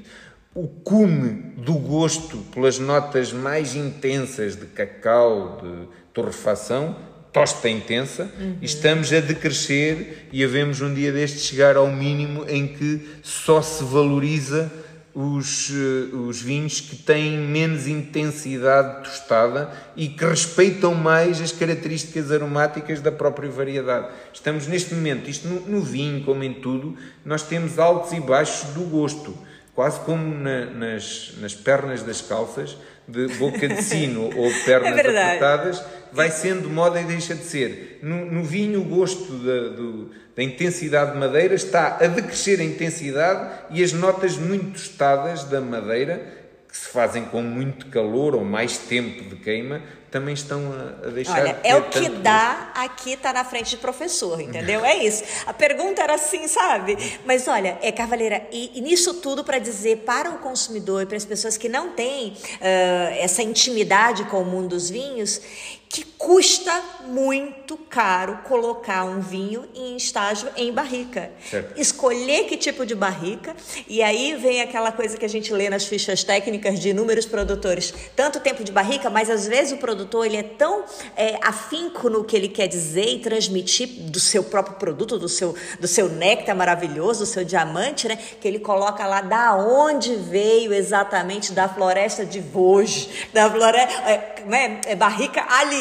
o cume do gosto pelas notas mais intensas de cacau, de torrefação, tosta intensa, uhum. e estamos a decrescer e havemos um dia deste chegar ao mínimo em que só se valoriza os, eh, os vinhos que têm menos intensidade tostada e que respeitam mais as características aromáticas da própria variedade. Estamos neste momento, isto no, no vinho, como em tudo, nós temos altos e baixos do gosto, quase como na, nas, nas pernas das calças, de boca de sino ou pernas é apertadas, vai sendo moda e deixa de ser. No, no vinho, o gosto da, do, da intensidade de madeira está a decrescer a intensidade e as notas muito tostadas da madeira, que se fazem com muito calor ou mais tempo de queima, também estão a, a deixar. Olha, é o que dá aqui tá na frente de professor, entendeu? É isso. A pergunta era assim, sabe? Mas olha, é Cavaleira, e, e nisso tudo para dizer para o consumidor e para as pessoas que não têm uh, essa intimidade com o mundo dos vinhos, que custa muito caro colocar um vinho em estágio em barrica. Certo. Escolher que tipo de barrica, e aí vem aquela coisa que a gente lê nas fichas técnicas de inúmeros produtores, tanto tempo de barrica, mas às vezes o produtor ele é tão é, afinco no que ele quer dizer e transmitir do seu próprio produto, do seu, do seu néctar maravilhoso, do seu diamante, né, que ele coloca lá da onde veio exatamente da floresta de Vosges, da floresta, é, é, é barrica ali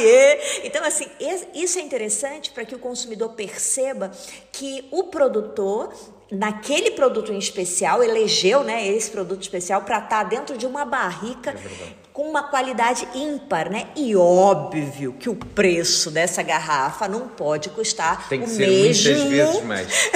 então, assim, isso é interessante para que o consumidor perceba que o produtor naquele produto em especial, elegeu né, esse produto especial para estar tá dentro de uma barrica é com uma qualidade ímpar, né? E óbvio que o preço dessa garrafa não pode custar tem que o ser mesmo. muitas vezes mais.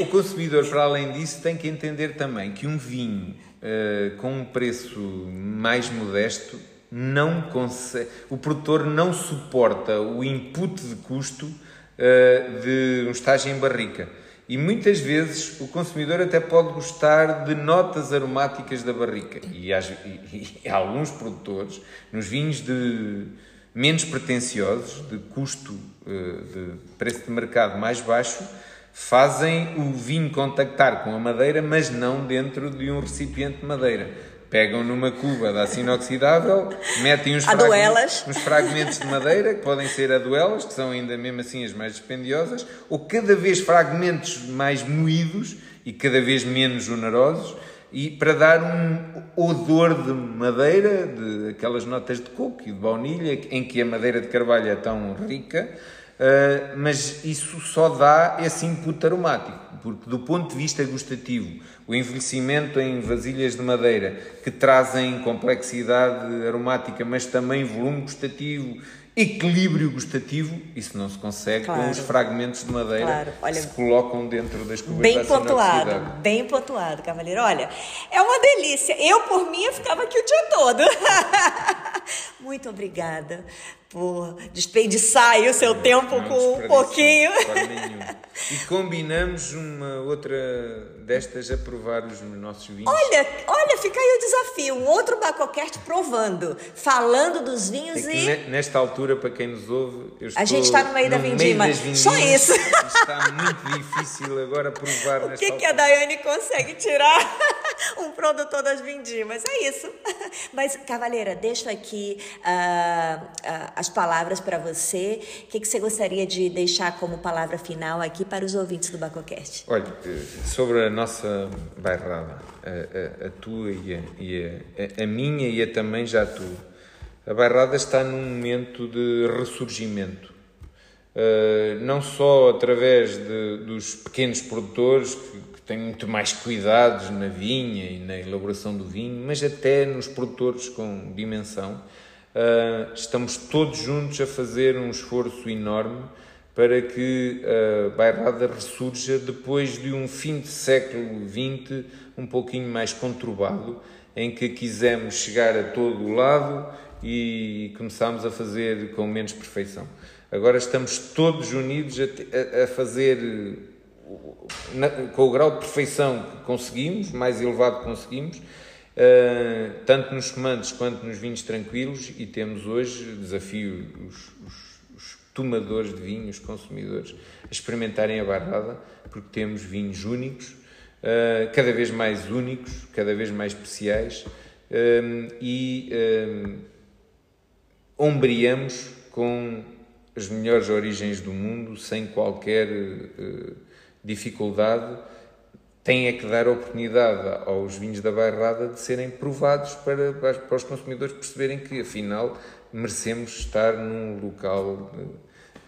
o consumidor, para além disso, tem que entender também que um vinho uh, com um preço mais modesto não consegue, o produtor não suporta o input de custo uh, de um estágio em barrica. E muitas vezes o consumidor até pode gostar de notas aromáticas da barrica. E, há, e, e alguns produtores, nos vinhos de menos pretenciosos, de custo, uh, de preço de mercado mais baixo, fazem o vinho contactar com a madeira, mas não dentro de um recipiente de madeira pegam numa cuba de aço inoxidável, metem uns fragmentos, uns fragmentos de madeira, que podem ser aduelas, que são ainda mesmo assim as mais dispendiosas, ou cada vez fragmentos mais moídos e cada vez menos onerosos, e para dar um odor de madeira, de aquelas notas de coco e de baunilha, em que a madeira de carvalho é tão rica, uh, mas isso só dá esse input aromático, porque do ponto de vista gustativo, o envelhecimento em vasilhas de madeira, que trazem complexidade aromática, mas também volume gustativo, equilíbrio gustativo, isso não se consegue claro. com os fragmentos de madeira claro. Olha, que se colocam dentro das cubas Bem pontuado, bem pontuado, cavaleiro. Olha, é uma delícia. Eu, por mim, eu ficava aqui o dia todo. Muito obrigada por desperdiçar o seu não, tempo não com um pouquinho. E combinamos uma outra destas a provar os nossos vinhos. Olha, olha, fica aí o desafio. Um outro Bacocast provando, falando dos vinhos é e. Nesta altura, para quem nos ouve, eu A gente está no meio da vindima. Meio Só isso. Está muito difícil agora provar o que, que a Daiane consegue tirar um produtor das vindimas? É isso. Mas, Cavaleira, deixo aqui uh, uh, as palavras para você. O que, que você gostaria de deixar como palavra final aqui para os ouvintes do Bacocast? Olha, eh, sobre a nossa bairrada, a, a, a tua e, a, e a, minha e a também já tua. A bairrada está num momento de ressurgimento. Não só através de, dos pequenos produtores que, têm muito mais cuidados na vinha e na elaboração do vinho, mas até nos produtores com dimensão. Uh, estamos todos juntos a fazer um esforço enorme para que a bairrada ressurja depois de um fim de século XX um pouquinho mais conturbado, em que quisemos chegar a todo o lado e começámos a fazer com menos perfeição. Agora estamos todos unidos a, a fazer na, com o grau de perfeição que conseguimos, mais elevado que conseguimos, tanto nos comandos quanto nos vinhos tranquilos, e temos hoje desafio os, os tomadores de vinhos, consumidores, a experimentarem a barrada, porque temos vinhos únicos, uh, cada vez mais únicos, cada vez mais especiais, um, e ombreamos com as melhores origens do mundo, sem qualquer dificuldade, tem é que dar oportunidade aos vinhos da bairrada de serem provados para, para os consumidores perceberem que, afinal, merecemos estar num local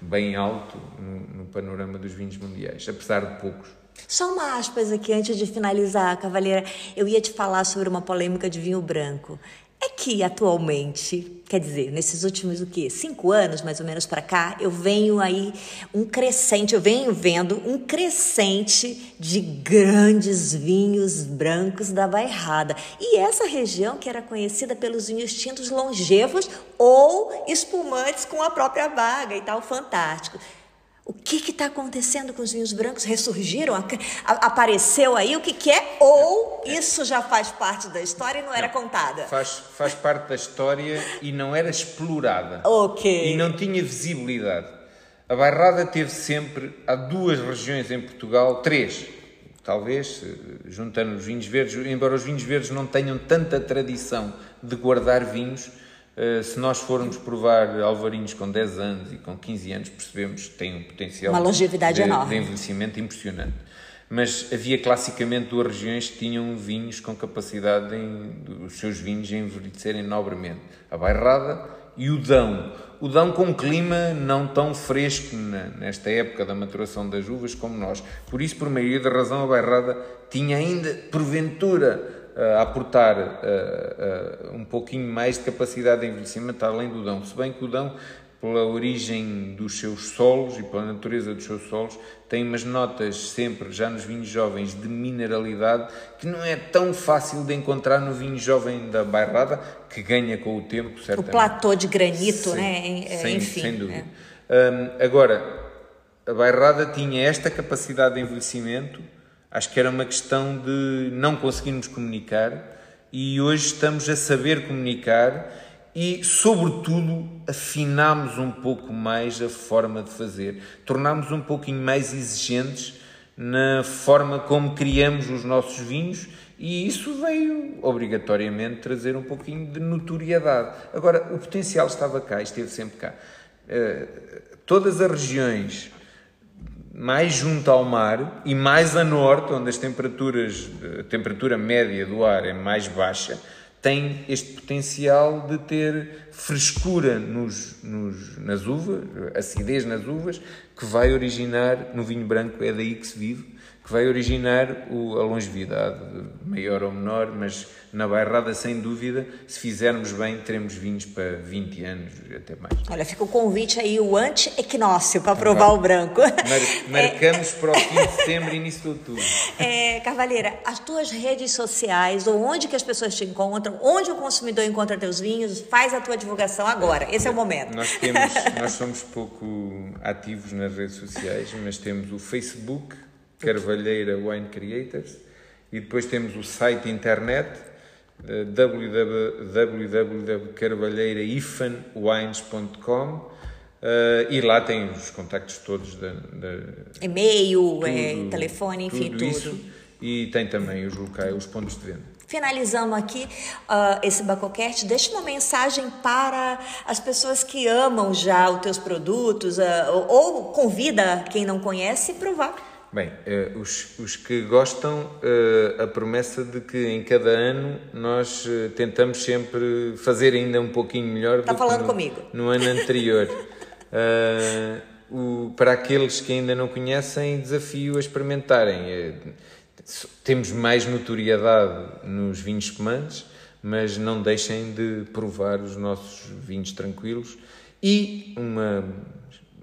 bem alto no, no panorama dos vinhos mundiais, apesar de poucos. Só uma aspas aqui antes de finalizar, Cavaleira. Eu ia te falar sobre uma polêmica de vinho branco é que atualmente, quer dizer, nesses últimos o quê? Cinco anos mais ou menos para cá, eu venho aí um crescente, eu venho vendo um crescente de grandes vinhos brancos da Bairrada. E essa região que era conhecida pelos vinhos tintos longevos ou espumantes com a própria vaga e tal, fantástico. O que está acontecendo com os vinhos brancos? Ressurgiram? Apareceu aí? O que, que, é? Ou isso já faz parte da história e não, não era contada? Faz, faz parte da história e não era explorada. Ok. E não tinha visibilidade. A Bairrada teve sempre, há duas regiões em Portugal, três, talvez, juntando os vinhos verdes, embora os vinhos verdes não tenham tanta tradição de guardar vinhos, eh, se nós formos provar alvarinhos com 10 anos e com 15 anos, percebemos que têm um potencial Uma longevidade de, enorme. de envelhecimento impressionante. Mas havia classicamente duas regiões que tinham vinhos com capacidade, em, os seus vinhos, a envelhecerem nobremente. A Bairrada e o Dão. o Dão com um clima não tão fresco nesta época da maturação das uvas como nós. Por isso, por maioria da razão, a bairrada tinha ainda, porventura, a aportar uh, uh, um pouquinho mais de capacidade de envelhecimento além do Dão. Se bem que o Dão pela origem dos seus solos e pela natureza dos seus solos, tem umas notas sempre, já nos vinhos jovens, de mineralidade, que não é tão fácil de encontrar no vinho jovem da Bairrada, que ganha com o tempo, certamente. O platô de granito, Sim, né? Sem, Enfim. sem dúvida. É. Um, agora, a Bairrada tinha esta capacidade de envelhecimento, acho que era uma questão de não conseguirmos comunicar, e hoje estamos a saber comunicar e, sobretudo, afinámos um pouco mais a forma de fazer, tornámos um pouquinho mais exigentes na forma como criamos os nossos vinhos e isso veio obrigatoriamente trazer um pouquinho de notoriedade. Agora, o potencial estava cá, esteve sempre cá. Uh, todas as regiões mais junto ao mar e mais a norte, onde as temperaturas, a temperatura média do ar é mais baixa, tem este potencial de ter frescura nos, nos, nas uvas, acidez nas uvas, que vai originar, no vinho branco é daí que se vive, que vai originar o, a longevidade, maior ou menor, mas na bairrada, sem dúvida, se fizermos bem, teremos vinhos para 20 anos, até mais. Olha, fica o convite aí, o anti-equinócio, para provar o branco. Mar marcamos é... para o fim de setembro e início de outubro. É, Cavalheira, as tuas redes sociais, ou onde que as pessoas te encontram, onde o consumidor encontra teus vinhos, faz a tua divulgação agora, esse é o momento. Nós, temos, nós somos pouco ativos nas redes sociais, mas temos o Facebook, Carvalheira Wine Creators, e depois temos o site internet uh, www.carvalheiraifanwines.com uh, e lá tem os contactos todos da, da e-mail, é, telefone, enfim, tudo, tudo. Isso, e tem também os locais, os pontos de venda. Finalizando aqui uh, esse Bacocast, deixa uma mensagem para as pessoas que amam já os teus produtos, uh, ou convida quem não conhece a provar. Bem, uh, os, os que gostam, uh, a promessa de que em cada ano nós uh, tentamos sempre fazer ainda um pouquinho melhor Está do falando que no, comigo. no ano anterior. o, para aqueles que ainda não conhecem, desafio a experimentarem. temos mais notoriedade nos vinhos espumantes, mas não deixem de provar os nossos vinhos tranquilos. E uma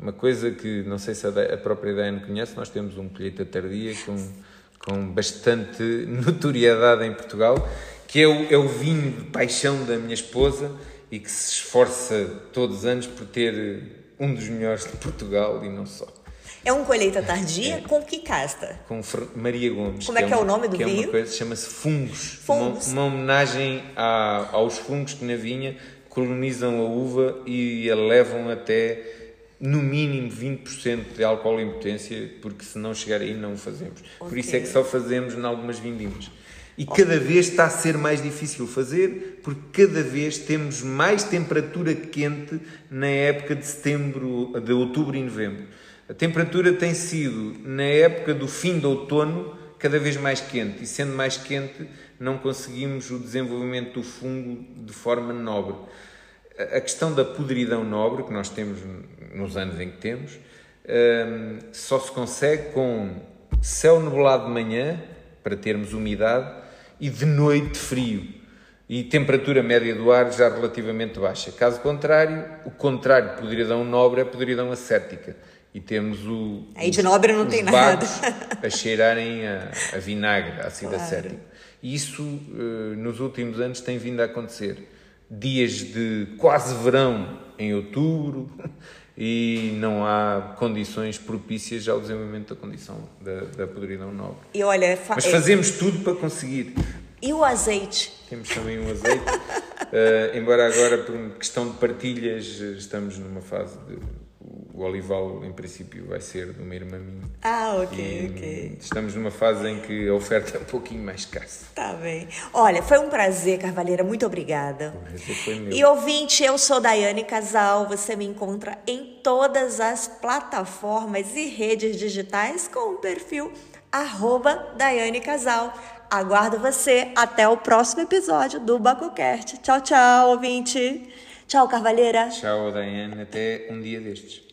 uma coisa que não sei se a própria Diane conhece, nós temos um colheita tardia com, com bastante notoriedade em Portugal, que é o, é o vinho de paixão da minha esposa e que se esforça todos os anos por ter um dos melhores de Portugal e não só. É um colheita tardia é. com que casta? Com Maria Gomes. Como é que é, é o nome do que vinho? É uma coisa chama-se fungos. Fungos. Uma, uma homenagem a, aos fungos que na vinha colonizam a uva e a levam até no mínimo 20% de álcool em potência, porque se não chegar aí não o fazemos. Okay. Por isso é que só fazemos em algumas vindimas. E okay. cada vez está a ser mais difícil fazer, porque cada vez temos mais temperatura quente na época de setembro, de outubro e novembro. A temperatura tem sido, na época do fim de outono, cada vez mais quente. E sendo mais quente, não conseguimos o desenvolvimento do fungo de forma nobre a questão da podridão nobre, que nós temos nos anos em que temos, hum, só se consegue com céu nublado de manhã, para termos umidade, e de noite frio. E temperatura média do ar já relativamente baixa. Caso contrário, o contrário de podridão nobre é podridão acética. E temos o. Aí de nobre não tem nada. a cheirarem a, a vinagre, ácido claro. acético. E isso, eh, nos últimos anos, tem vindo a acontecer dias de quase verão em outubro e não há condições propícias ao desenvolvimento da condição da, da podridão nobre. E olha, fa Mas fazemos é... tudo para conseguir. E o azeite? Temos também um azeite, uh, embora agora por questão de partilhas estamos numa fase de o olival, em princípio, vai ser de uma irmã minha. Ah, ok, e, ok. Estamos numa fase em que a oferta é um pouquinho mais escassa. Tá bem. Olha, foi um prazer, Carvalheira. Muito obrigada. Foi meu. E ouvinte, eu sou Daiane Casal. Você me encontra em todas as plataformas e redes digitais com o perfil arroba Daiane Casal. Aguardo você até o próximo episódio do BacoCast. Tchau, tchau, ouvinte. Tchau, Carvalheira. Tchau, Daiane. Até um dia destes.